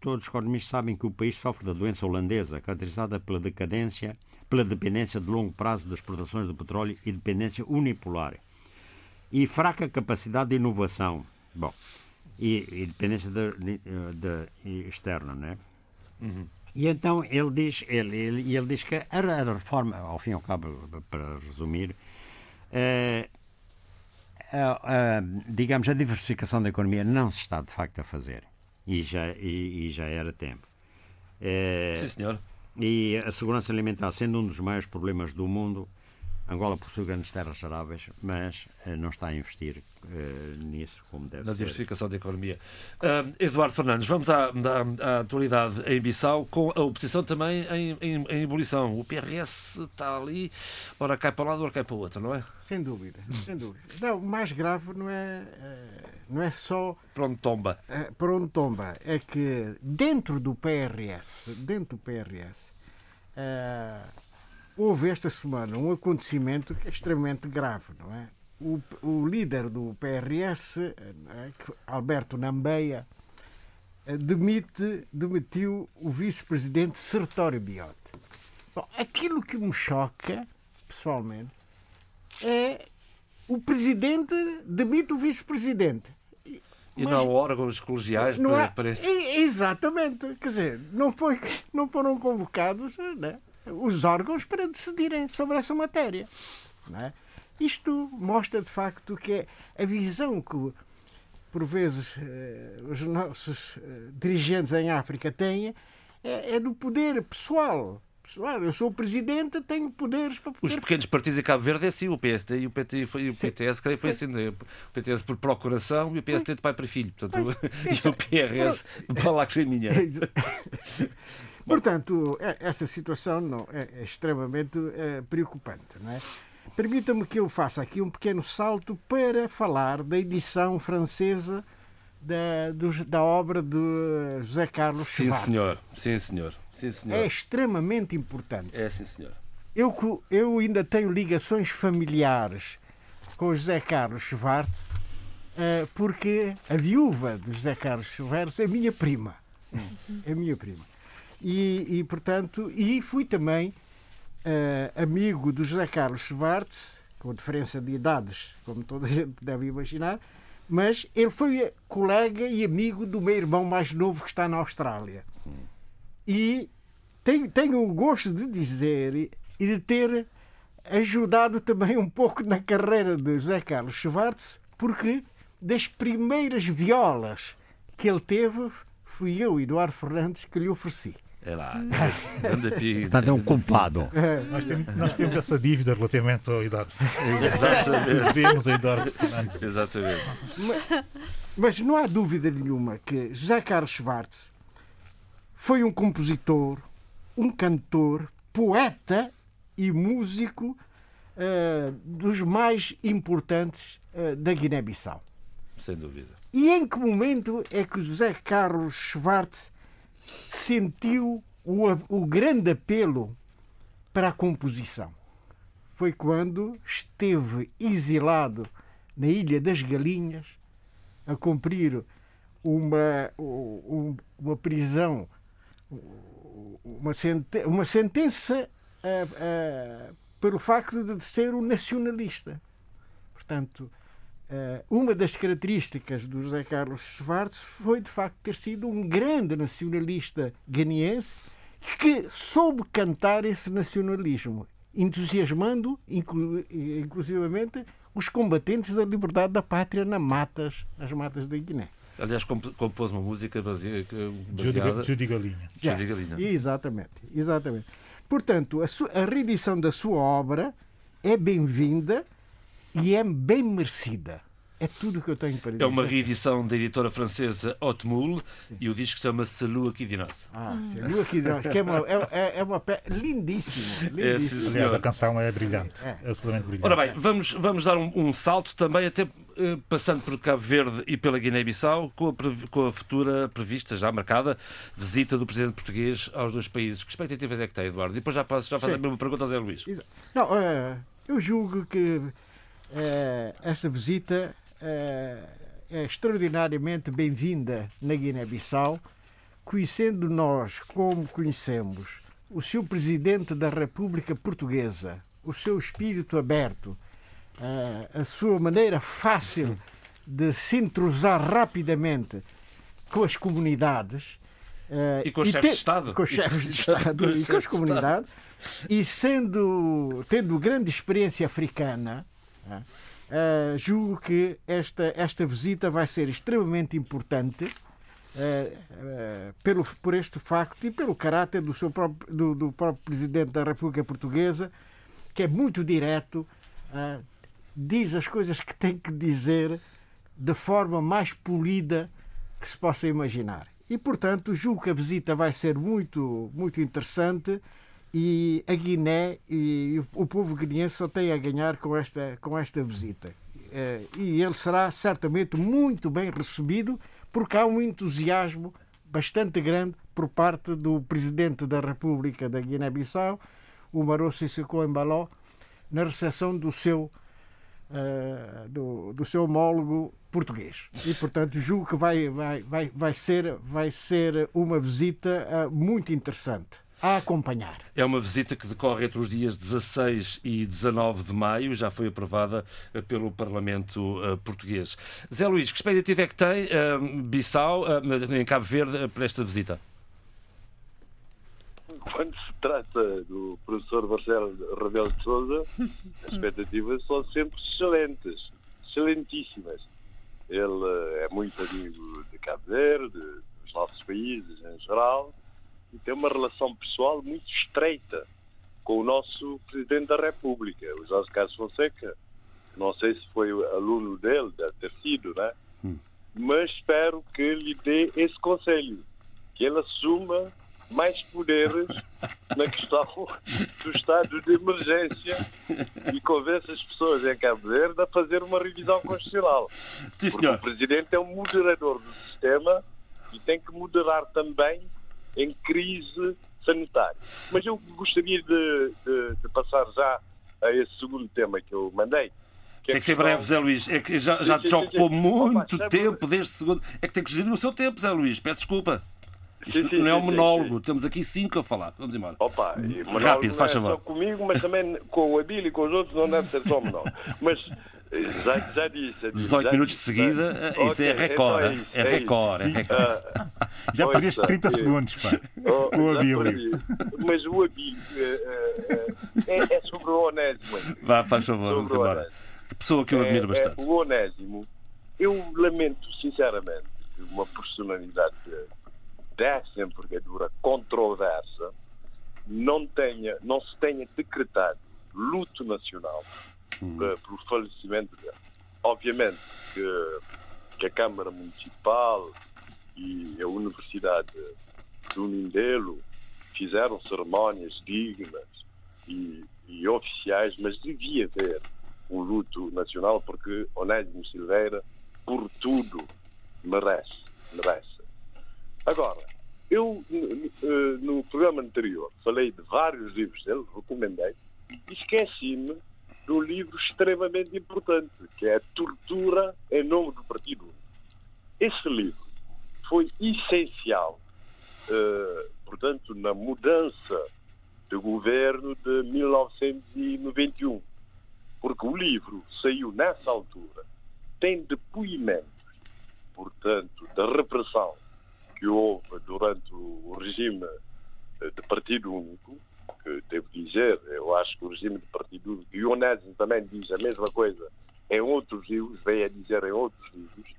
E: todos os economistas sabem que o país sofre da doença holandesa, caracterizada pela decadência, pela dependência de longo prazo das exportações de petróleo e dependência unipolar. E fraca capacidade de inovação. Bom, e, e dependência de, de, de, externa, né? Uhum. E então ele diz, ele, ele, ele diz que a, a, reforma, ao fim e ao cabo, para resumir, a, a, digamos, a diversificação da economia não se está de facto a fazer e já, e, e já era tempo.
B: É, Sim, senhor.
E: E a segurança alimentar, sendo um dos maiores problemas do mundo, Angola possui grandes terras aráveis, mas uh, não está a investir uh, nisso como deve
B: Na
E: ser.
B: diversificação da economia. Uh, Eduardo Fernandes, vamos à, à, à, atualidade em Bissau, com a oposição também em, em, em, ebulição. O PRS está ali, ora cai para um lado, ora cai para o outro, não é?
D: Sem dúvida, sem dúvida. Não, o mais grave não é, não é só...
B: Para onde tomba.
D: Para onde tomba. É que dentro do PRS, dentro do PRS, houve esta semana um acontecimento que é extremamente grave, não é? O, o líder do PRS, é? Alberto Nambeia, demite, demitiu o vice-presidente Sertório Biote. Bom, aquilo que me choca, pessoalmente, é o presidente demite o vice-presidente.
B: E não há órgãos colegiais
D: não
B: para,
D: há,
B: para este...
D: Exatamente. Quer dizer, não, foi, não foram convocados né, os órgãos para decidirem sobre essa matéria. É? Isto mostra, de facto, que a visão que, por vezes, os nossos dirigentes em África têm é, é do poder pessoal. Pessoal, eu sou o presidente, tenho poderes para poder...
B: Os pequenos partidos em Cabo Verde é assim, o PSD e o, PT, foi, e o PTS, creio, foi assim, o PTS por procuração e o PSD de pai para filho, portanto, (laughs) e o PRS para lá que foi minha.
D: Portanto, essa situação não, é, é extremamente é, preocupante. Não é? Permita-me que eu faça aqui um pequeno salto para falar da edição francesa da, do, da obra de José Carlos
B: Sim,
D: Schwartz.
B: senhor. Sim, senhor. Sim, senhor.
D: É extremamente importante.
B: É, sim, senhor.
D: Eu, eu ainda tenho ligações familiares com José Carlos Schwartz, porque a viúva de José Carlos Schwartz é minha prima. É minha prima. E, e, portanto, e fui também uh, amigo do José Carlos Schwartz, com diferença de idades, como toda a gente deve imaginar, mas ele foi colega e amigo do meu irmão mais novo que está na Austrália. E tenho, tenho o gosto de dizer e de ter ajudado também um pouco na carreira de José Carlos Schwartz, porque das primeiras violas que ele teve, fui eu, Eduardo Fernandes, que lhe ofereci.
B: É lá, (laughs) grande pico. (laughs)
E: Portanto, é um culpado. (laughs)
C: Nós temos, nós temos essa dívida relativamente ao Eduardo.
B: Exatamente.
C: Devemos a Eduardo Fernandes.
B: Exatamente.
D: Mas, mas não há dúvida nenhuma que José Carlos Schwartz foi um compositor, um cantor, poeta e músico uh, dos mais importantes uh, da Guiné-Bissau.
B: Sem dúvida.
D: E em que momento é que José Carlos Schwartz sentiu o, o grande apelo para a composição? Foi quando esteve exilado na Ilha das Galinhas a cumprir uma, uma prisão, uma, sentença, uma sentença uh, uh, pelo facto de ser um nacionalista. Portanto, uma das características do José Carlos Schwartz foi, de facto, ter sido um grande nacionalista ganiense que soube cantar esse nacionalismo, entusiasmando, inclu inclusivamente, os combatentes da liberdade da pátria nas matas, nas matas da Guiné.
B: Aliás, compôs uma música baseada.
C: Judy Galinha.
B: Judy Galinha.
D: Exatamente, exatamente. Portanto, a, a reedição da sua obra é bem-vinda e é bem merecida. É tudo o que eu tenho para dizer.
B: É uma reedição da editora francesa Otmul e o disco chama-se de nós.
D: Ah, de nós, que é uma, é, é uma pe... lindíssima. lindíssima.
B: É,
C: Aliás, a canção é brilhante. É. absolutamente brilhante.
B: Ora bem, vamos, vamos dar um, um salto também, até eh, passando por Cabo Verde e pela Guiné-Bissau, com, com, a futura prevista, já marcada, visita do presidente português aos dois países. Que expectativas é que tem, Eduardo? E depois já, passo, já faço a mesma pergunta ao Zé Luís.
D: Não, uh, eu julgo que essa visita é extraordinariamente bem-vinda na Guiné-Bissau, conhecendo nós como conhecemos o seu presidente da República Portuguesa, o seu espírito aberto, a sua maneira fácil de se entrosar rapidamente com as comunidades.
B: E com os chefes de Estado.
D: Com os chefes de Estado e com as comunidades. E sendo, tendo grande experiência africana, Uh, julgo que esta, esta visita vai ser extremamente importante uh, uh, pelo, por este facto e pelo caráter do, seu próprio, do, do próprio Presidente da República Portuguesa que é muito direto, diz as coisas que tem que dizer da forma mais polida que se possa imaginar. E, portanto, julgo que a visita vai ser muito, muito interessante e a Guiné e o povo guineense só tem a ganhar com esta, com esta visita. Eh, e ele será certamente muito bem recebido porque há um entusiasmo bastante grande por parte do presidente da República da Guiné-Bissau, o Maro Sissoko Embaló, na recepção do seu uh, do, do seu homólogo português. E, portanto, julgo que vai, vai, vai, vai, ser, vai ser uma visita uh, muito interessante a acompanhar.
B: É uma visita que decorre entre os dias 16 e 19 de maio, já foi aprovada uh, pelo Parlamento uh, português. Zé Luís, que expectativa é que tem uh, Bissau, em Cabo Verde, para esta visita?
G: quando se trata do professor Marcelo Rebelo de Souza, as expectativas são sempre excelentes, excelentíssimas. Ele é muito amigo de Cabo Verde, dos nossos países em geral, e tem uma relação pessoal muito estreita com o nosso Presidente da República, o Jorge Carlos Fonseca. Não sei se foi aluno dele, deve ter sido, né? Hum. Mas espero que lhe dê esse conselho, que ele assuma mais poderes (laughs) na questão do estado de emergência e convence as pessoas em Cabo Verde a fazer uma revisão constitucional.
B: Sim, Porque o
G: Presidente é um moderador do sistema e tem que moderar também em crise sanitária. Mas eu gostaria de, de, de passar já a esse segundo tema que eu mandei.
B: Que é tem que ser breve, Zé Luís. É que já, já te ocupou muito Opa, tempo desde segundo. É que tem que gerir o seu tempo, Zé Luís. Peço desculpa. Isto sim, sim, não é um monólogo, sim, temos aqui cinco a falar. Vamos embora.
G: Opa,
B: Rápido, faz
G: é
B: favor.
G: Só comigo, mas também com o Abílio e com os outros não deve ser só monólogo. (laughs) Mas já, já disse.
B: 18
G: já
B: minutos de seguida, já... Eh, isso okay, é recorde. Então é, isso, é, é recorde. É recorde.
C: Uh, (laughs) já perdeste 30 é, segundos, pá. Oh, o Abílio.
G: Mas o Abílio uh, uh, é, é, sobre o Onésimo.
B: Vá, faz favor, vamos embora. Pessoa que eu admiro bastante.
G: o Onésimo, eu lamento sinceramente uma personalidade dessa envergadura controversa não, tenha, não se tenha decretado luto nacional uhum. pelo falecimento dele. Obviamente que, que, a Câmara Municipal e a Universidade do Mindelo fizeram cerimónias dignas e, e oficiais, mas devia haver um luto nacional porque Onésimo Silveira, por tudo, merece. merece. Agora, eu, no programa anterior, falei de vários livros dele, recomendei, e esqueci-me um livro extremamente importante, que é A Tortura em Nome do Partido. Esse livro foi essencial, uh, portanto, na mudança de governo de 1991, porque o livro saiu nessa altura, tem depoimentos, portanto, da repressão que houve durante o regime eh, de partido único, que devo dizer, eu acho que o regime de partido e o Onésimo também diz a mesma coisa em outros livros, vem a dizer em outros livros,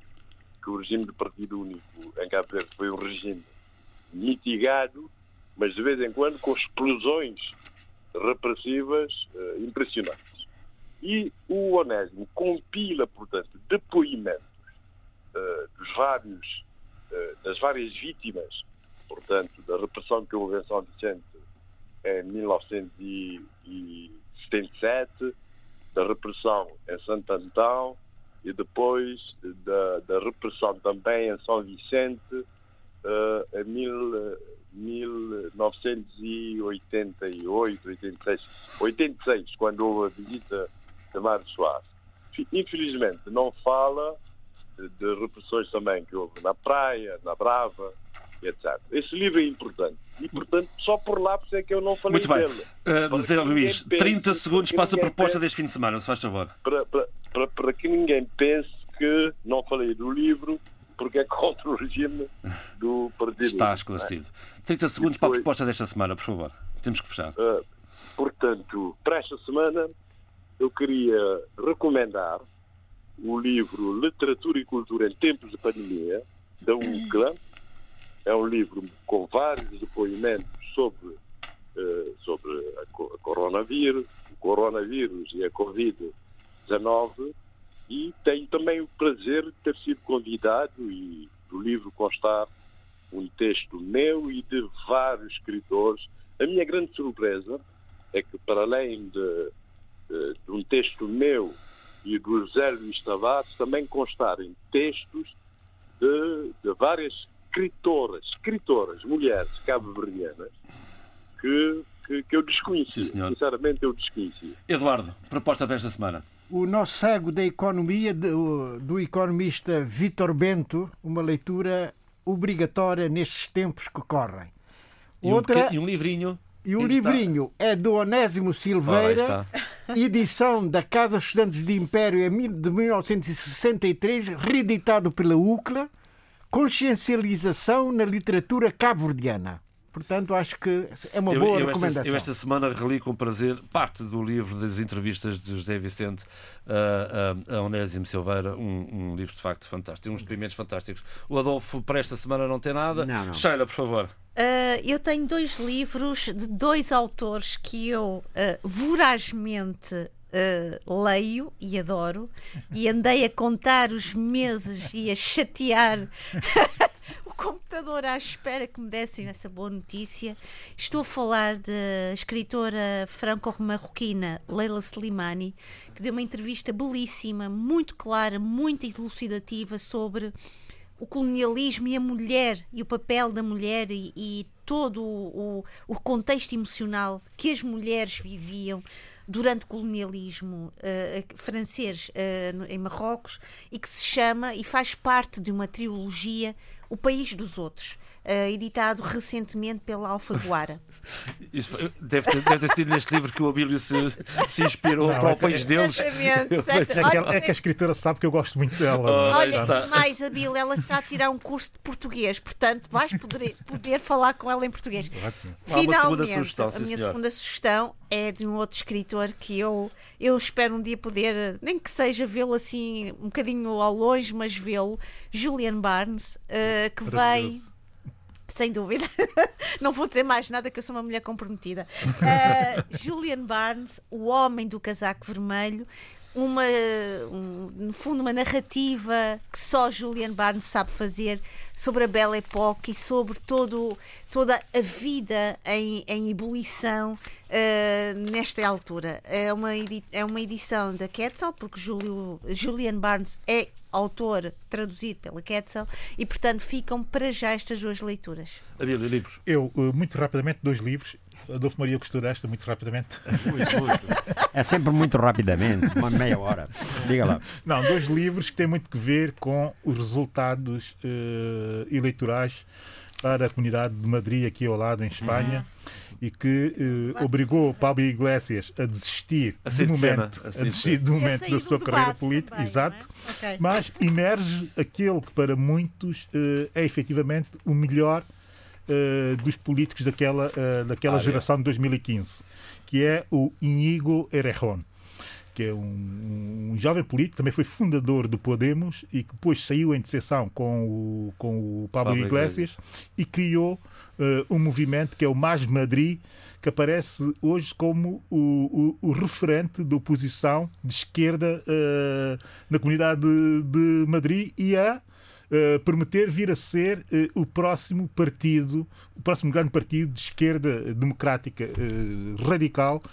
G: que o regime de partido único em Cabo Verde foi um regime mitigado, mas de vez em quando com explosões repressivas uh, impressionantes. E o Onésimo compila, portanto, depoimentos uh, dos vários eh, das várias vítimas, portanto, da repressão que houve em São Vicente em 1977, da repressão em Santo Antão e depois da, da repressão também em São Vicente uh, em mil, 1988, 86, 86, quando houve a visita de Mário Soares. Infelizmente não fala de repressões também que houve na praia, na Brava, etc. Esse livro é importante. E, portanto, só por lá por é que eu não falei
B: Muito bem.
G: dele.
B: Uh, Zé Luís, 30 segundos para a proposta pense, deste fim de semana, se faz favor.
G: Para, para, para, para, que ninguém pense que não falei do livro porque é contra o regime do Partido.
B: Está esclarecido. 30 segundos depois, para a proposta desta semana, por favor. Temos que fechar. Uh,
G: portanto, para esta semana, eu queria recomendar o livro Literatura e Cultura em Tempos de Pandemia, da UCLA. É um livro com vários depoimentos sobre uh, sobre a, a coronavírus, o coronavírus e a Covid-19 e tenho também o prazer de ter sido convidado e do livro constar um texto meu e de vários escritores. A minha grande surpresa é que, para além de, de, de um texto meu e do José Luís Tavares, também constarem textos de, de várias escritoras, escritoras, mulheres cabo-verdianas, que, que, que, eu desconheci.
B: Sim,
G: Sinceramente, eu desconheci.
B: Eduardo, proposta desta semana.
D: O nosso cego da economia, do, do economista Vitor Bento, uma leitura obrigatória nestes tempos que correm.
B: E Outra, um, e um livrinho.
D: E o livrinho está? é do Onésimo Silveira, edição da Casa Estudantes de Império de 1963, reeditado pela UCLA, Consciencialização na Literatura Cabo-Verdiana. Portanto, acho que é uma boa eu, eu recomendação.
B: Esta, eu esta semana reli com prazer parte do livro das entrevistas de José Vicente a, a, a Onésimo Silveira, um, um, livro de facto fantástico, uns depoimentos fantásticos. O Adolfo, para esta semana, não tem nada.
E: Não, não.
B: Sheila, por favor.
F: Uh, eu tenho dois livros de dois autores que eu uh, vorazmente uh, leio e adoro, e andei a contar os meses e a chatear (laughs) o computador à espera que me dessem essa boa notícia. Estou a falar da escritora franco-marroquina Leila Slimani, que deu uma entrevista belíssima, muito clara, muito elucidativa sobre o colonialismo e a mulher e o papel da mulher e, e todo o, o, contexto emocional que as mulheres viviam durante o colonialismo uh, francês uh, em Marrocos e que se chama e faz parte de uma trilogia O País dos Outros uh, editado recentemente pela Alfaguara. (laughs)
B: Isso deve, ter, deve ter sido neste livro que o Abílio se, se inspirou não, para é o país deles.
C: Exatamente. (laughs) É, que, é que a escritora sabe que eu gosto muito dela.
F: Oh, Olha, mais, Abílio, ela está a tirar um curso de português, portanto vais poder, poder falar com ela em português.
B: Ótimo. Finalmente,
F: sugestão, a minha segunda sugestão é de um outro escritor que eu, eu espero um dia poder, nem que seja vê-lo assim um bocadinho ao longe, mas vê-lo, Julian Barnes, uh, que vem sem dúvida. (laughs) Não vou dizer mais nada que eu sou uma mulher comprometida. Uh, (laughs) Julian Barnes, o homem do casaco vermelho, uma, um, no fundo, uma narrativa que só Julian Barnes sabe fazer sobre a Belle Époque e sobre todo, toda a vida em, em ebulição uh, nesta altura. É uma, é uma edição da Quetzal, porque Julio, Julian Barnes é autor traduzido pela Quetzal e, portanto, ficam para já estas duas leituras.
B: Havia livros?
C: Eu, eh, muito rapidamente, dois livros. Adolfo Maria gostou desta, muito rapidamente. (laughs)
E: Muito, muito. (laughs) É sempre muito rapidamente, uma meia hora. Diga lá.
C: Não, dois livros que têm muito que ver com os resultados uh, eleitorais para a comunidade de Madrid, aqui ao lado, em Espanha. Uhum e que eh, obrigou Pablo Iglesias a desistir
B: a
C: do momento, a, a desistir do momento da sua carreira política, também, exato, é? okay. mas emerge aquele que para muitos eh, é efetivamente o melhor eh, dos políticos daquela, eh, daquela ah, geração é. de 2015, que é o Inigo Errejón que é um, um, jovem político, também foi fundador do Podemos e que depois saiu em decepção com o, com o Pablo, Pablo Iglesias, Iglesias e criou um movimento que é o Mais Madrid, que aparece hoje como o, o, o referente da oposição de esquerda uh, na comunidade de, de Madrid e a Uh, vir a ser uh, o próximo partido, o próximo grande partido de esquerda democrática radical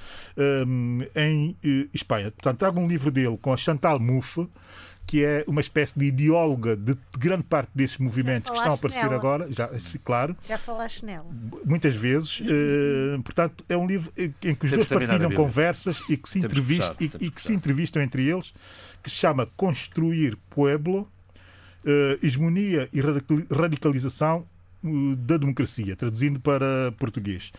C: em Espanha. Portanto, trago um livro dele com a Chantal Mouffe, que é uma espécie de ideóloga de grande parte desses movimentos que estão a aparecer nela. agora, já, claro.
F: Já falaste nela.
C: Muitas vezes. Uh, portanto, é um livro em que os Temos dois partilham conversas e que, se, entrevist, e, e que se entrevistam entre eles, que se chama Construir Pueblo, uh, Hegemonia e Radicalização da democracia, traduzindo para português.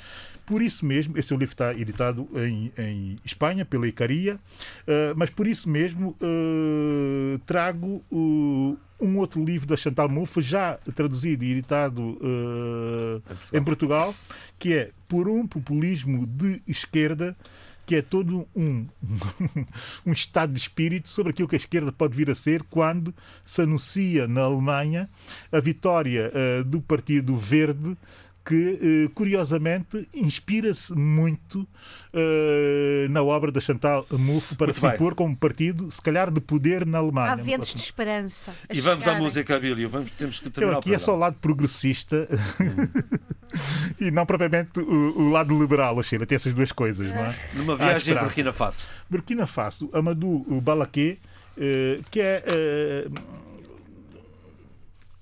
C: Por isso mesmo, esse livro está editado em, em Espanha, pela Icaria, uh, mas por isso mesmo uh, trago uh, um outro livro da Chantal Mouffe, já traduzido e editado em Portugal, que é Por um Populismo de Esquerda que é todo um, (laughs) um estado de espírito sobre aquilo que a esquerda pode vir a ser quando se anuncia na Alemanha a vitória uh, do Partido Verde que, eh, curiosamente, inspira-se muito uh, na obra da Chantal Mouffe para
B: Muito
C: se impor como partido, se calhar, de poder na Alemanha.
F: Há ventos de esperança. a
B: E vamos à música, Abílio. Vamos, temos que
C: Eu
B: terminar
C: aqui
B: o
C: é só o lado progressista (laughs) e não propriamente o, o lado liberal, a Sheila. Tem essas duas coisas, não é?
B: Numa
C: Há
B: viagem a. Burkina Faso.
C: Burkina Faso, Amadou Balaké, eh, que é eh,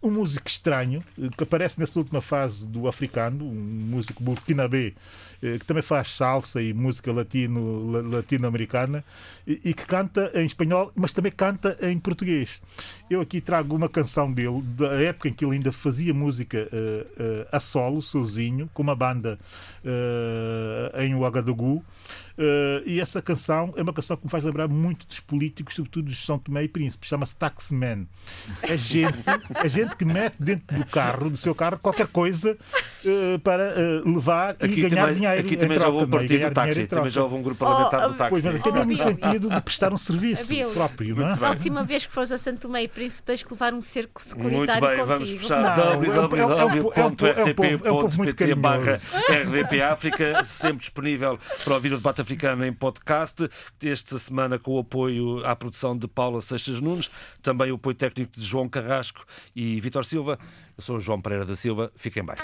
C: um músico estranho eh, que aparece nessa última fase do africano, um músico burkinabé que também faz salsa e música latino, la- latino-americana e, e que canta em espanhol, mas também canta em português. Eu aqui trago uma canção dele da época em que ele ainda fazia música eh, eh, a solo, sozinho, com uma banda eh, em Ouagadougou. Eh, e essa canção é uma canção que me faz lembrar muito dos políticos, sobretudo dos São Tomé e Príncipe. Chama-se Taxman. É gente, (laughs) é gente que mete dentro do carro, do seu carro, qualquer coisa eh, para eh, levar e
B: Aqui
C: ganhar
B: também,
C: dinheiro.
B: Aqui
C: em
B: também já
C: troca,
B: houve um
C: é?
B: Partido do táxi.
C: dinheiro
B: Também já houve um grupo parlamentar
F: Oh,
B: do táxi.
C: Pois, mas até
F: Oh,
C: mesmo sentido de prestar um serviço próprio, não é?
B: Bem.
F: Próxima vez que fores a Santo Tomé e Príncipe, tens que levar um cerco
B: Muito
F: securitário
B: bem, vamos
F: contigo.
B: fechar
C: é é é é é é muito
B: www.rtp.pt barra
C: carinhoso.
B: RDP África, sempre disponível para ouvir o debate africano em podcast. Esta semana com o apoio à produção de Paula Seixas Nunes, também o apoio técnico de João Carrasco e Vitor Silva. Eu sou o João Pereira da Silva. Fiquem bem.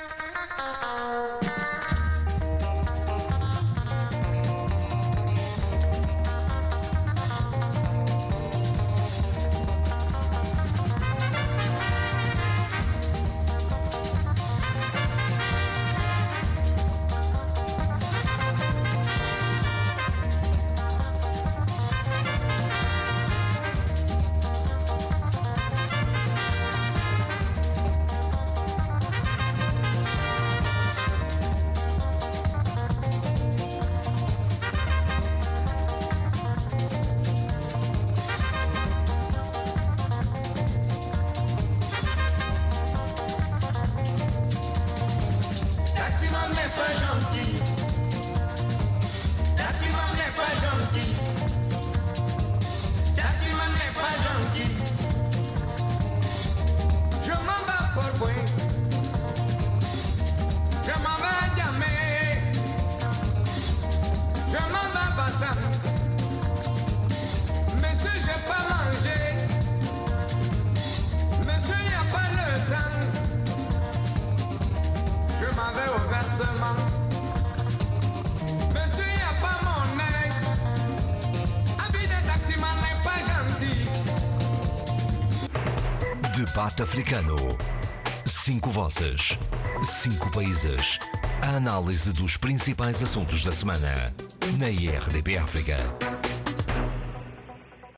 A: Análise dos principais assuntos da semana. Na IRDP África.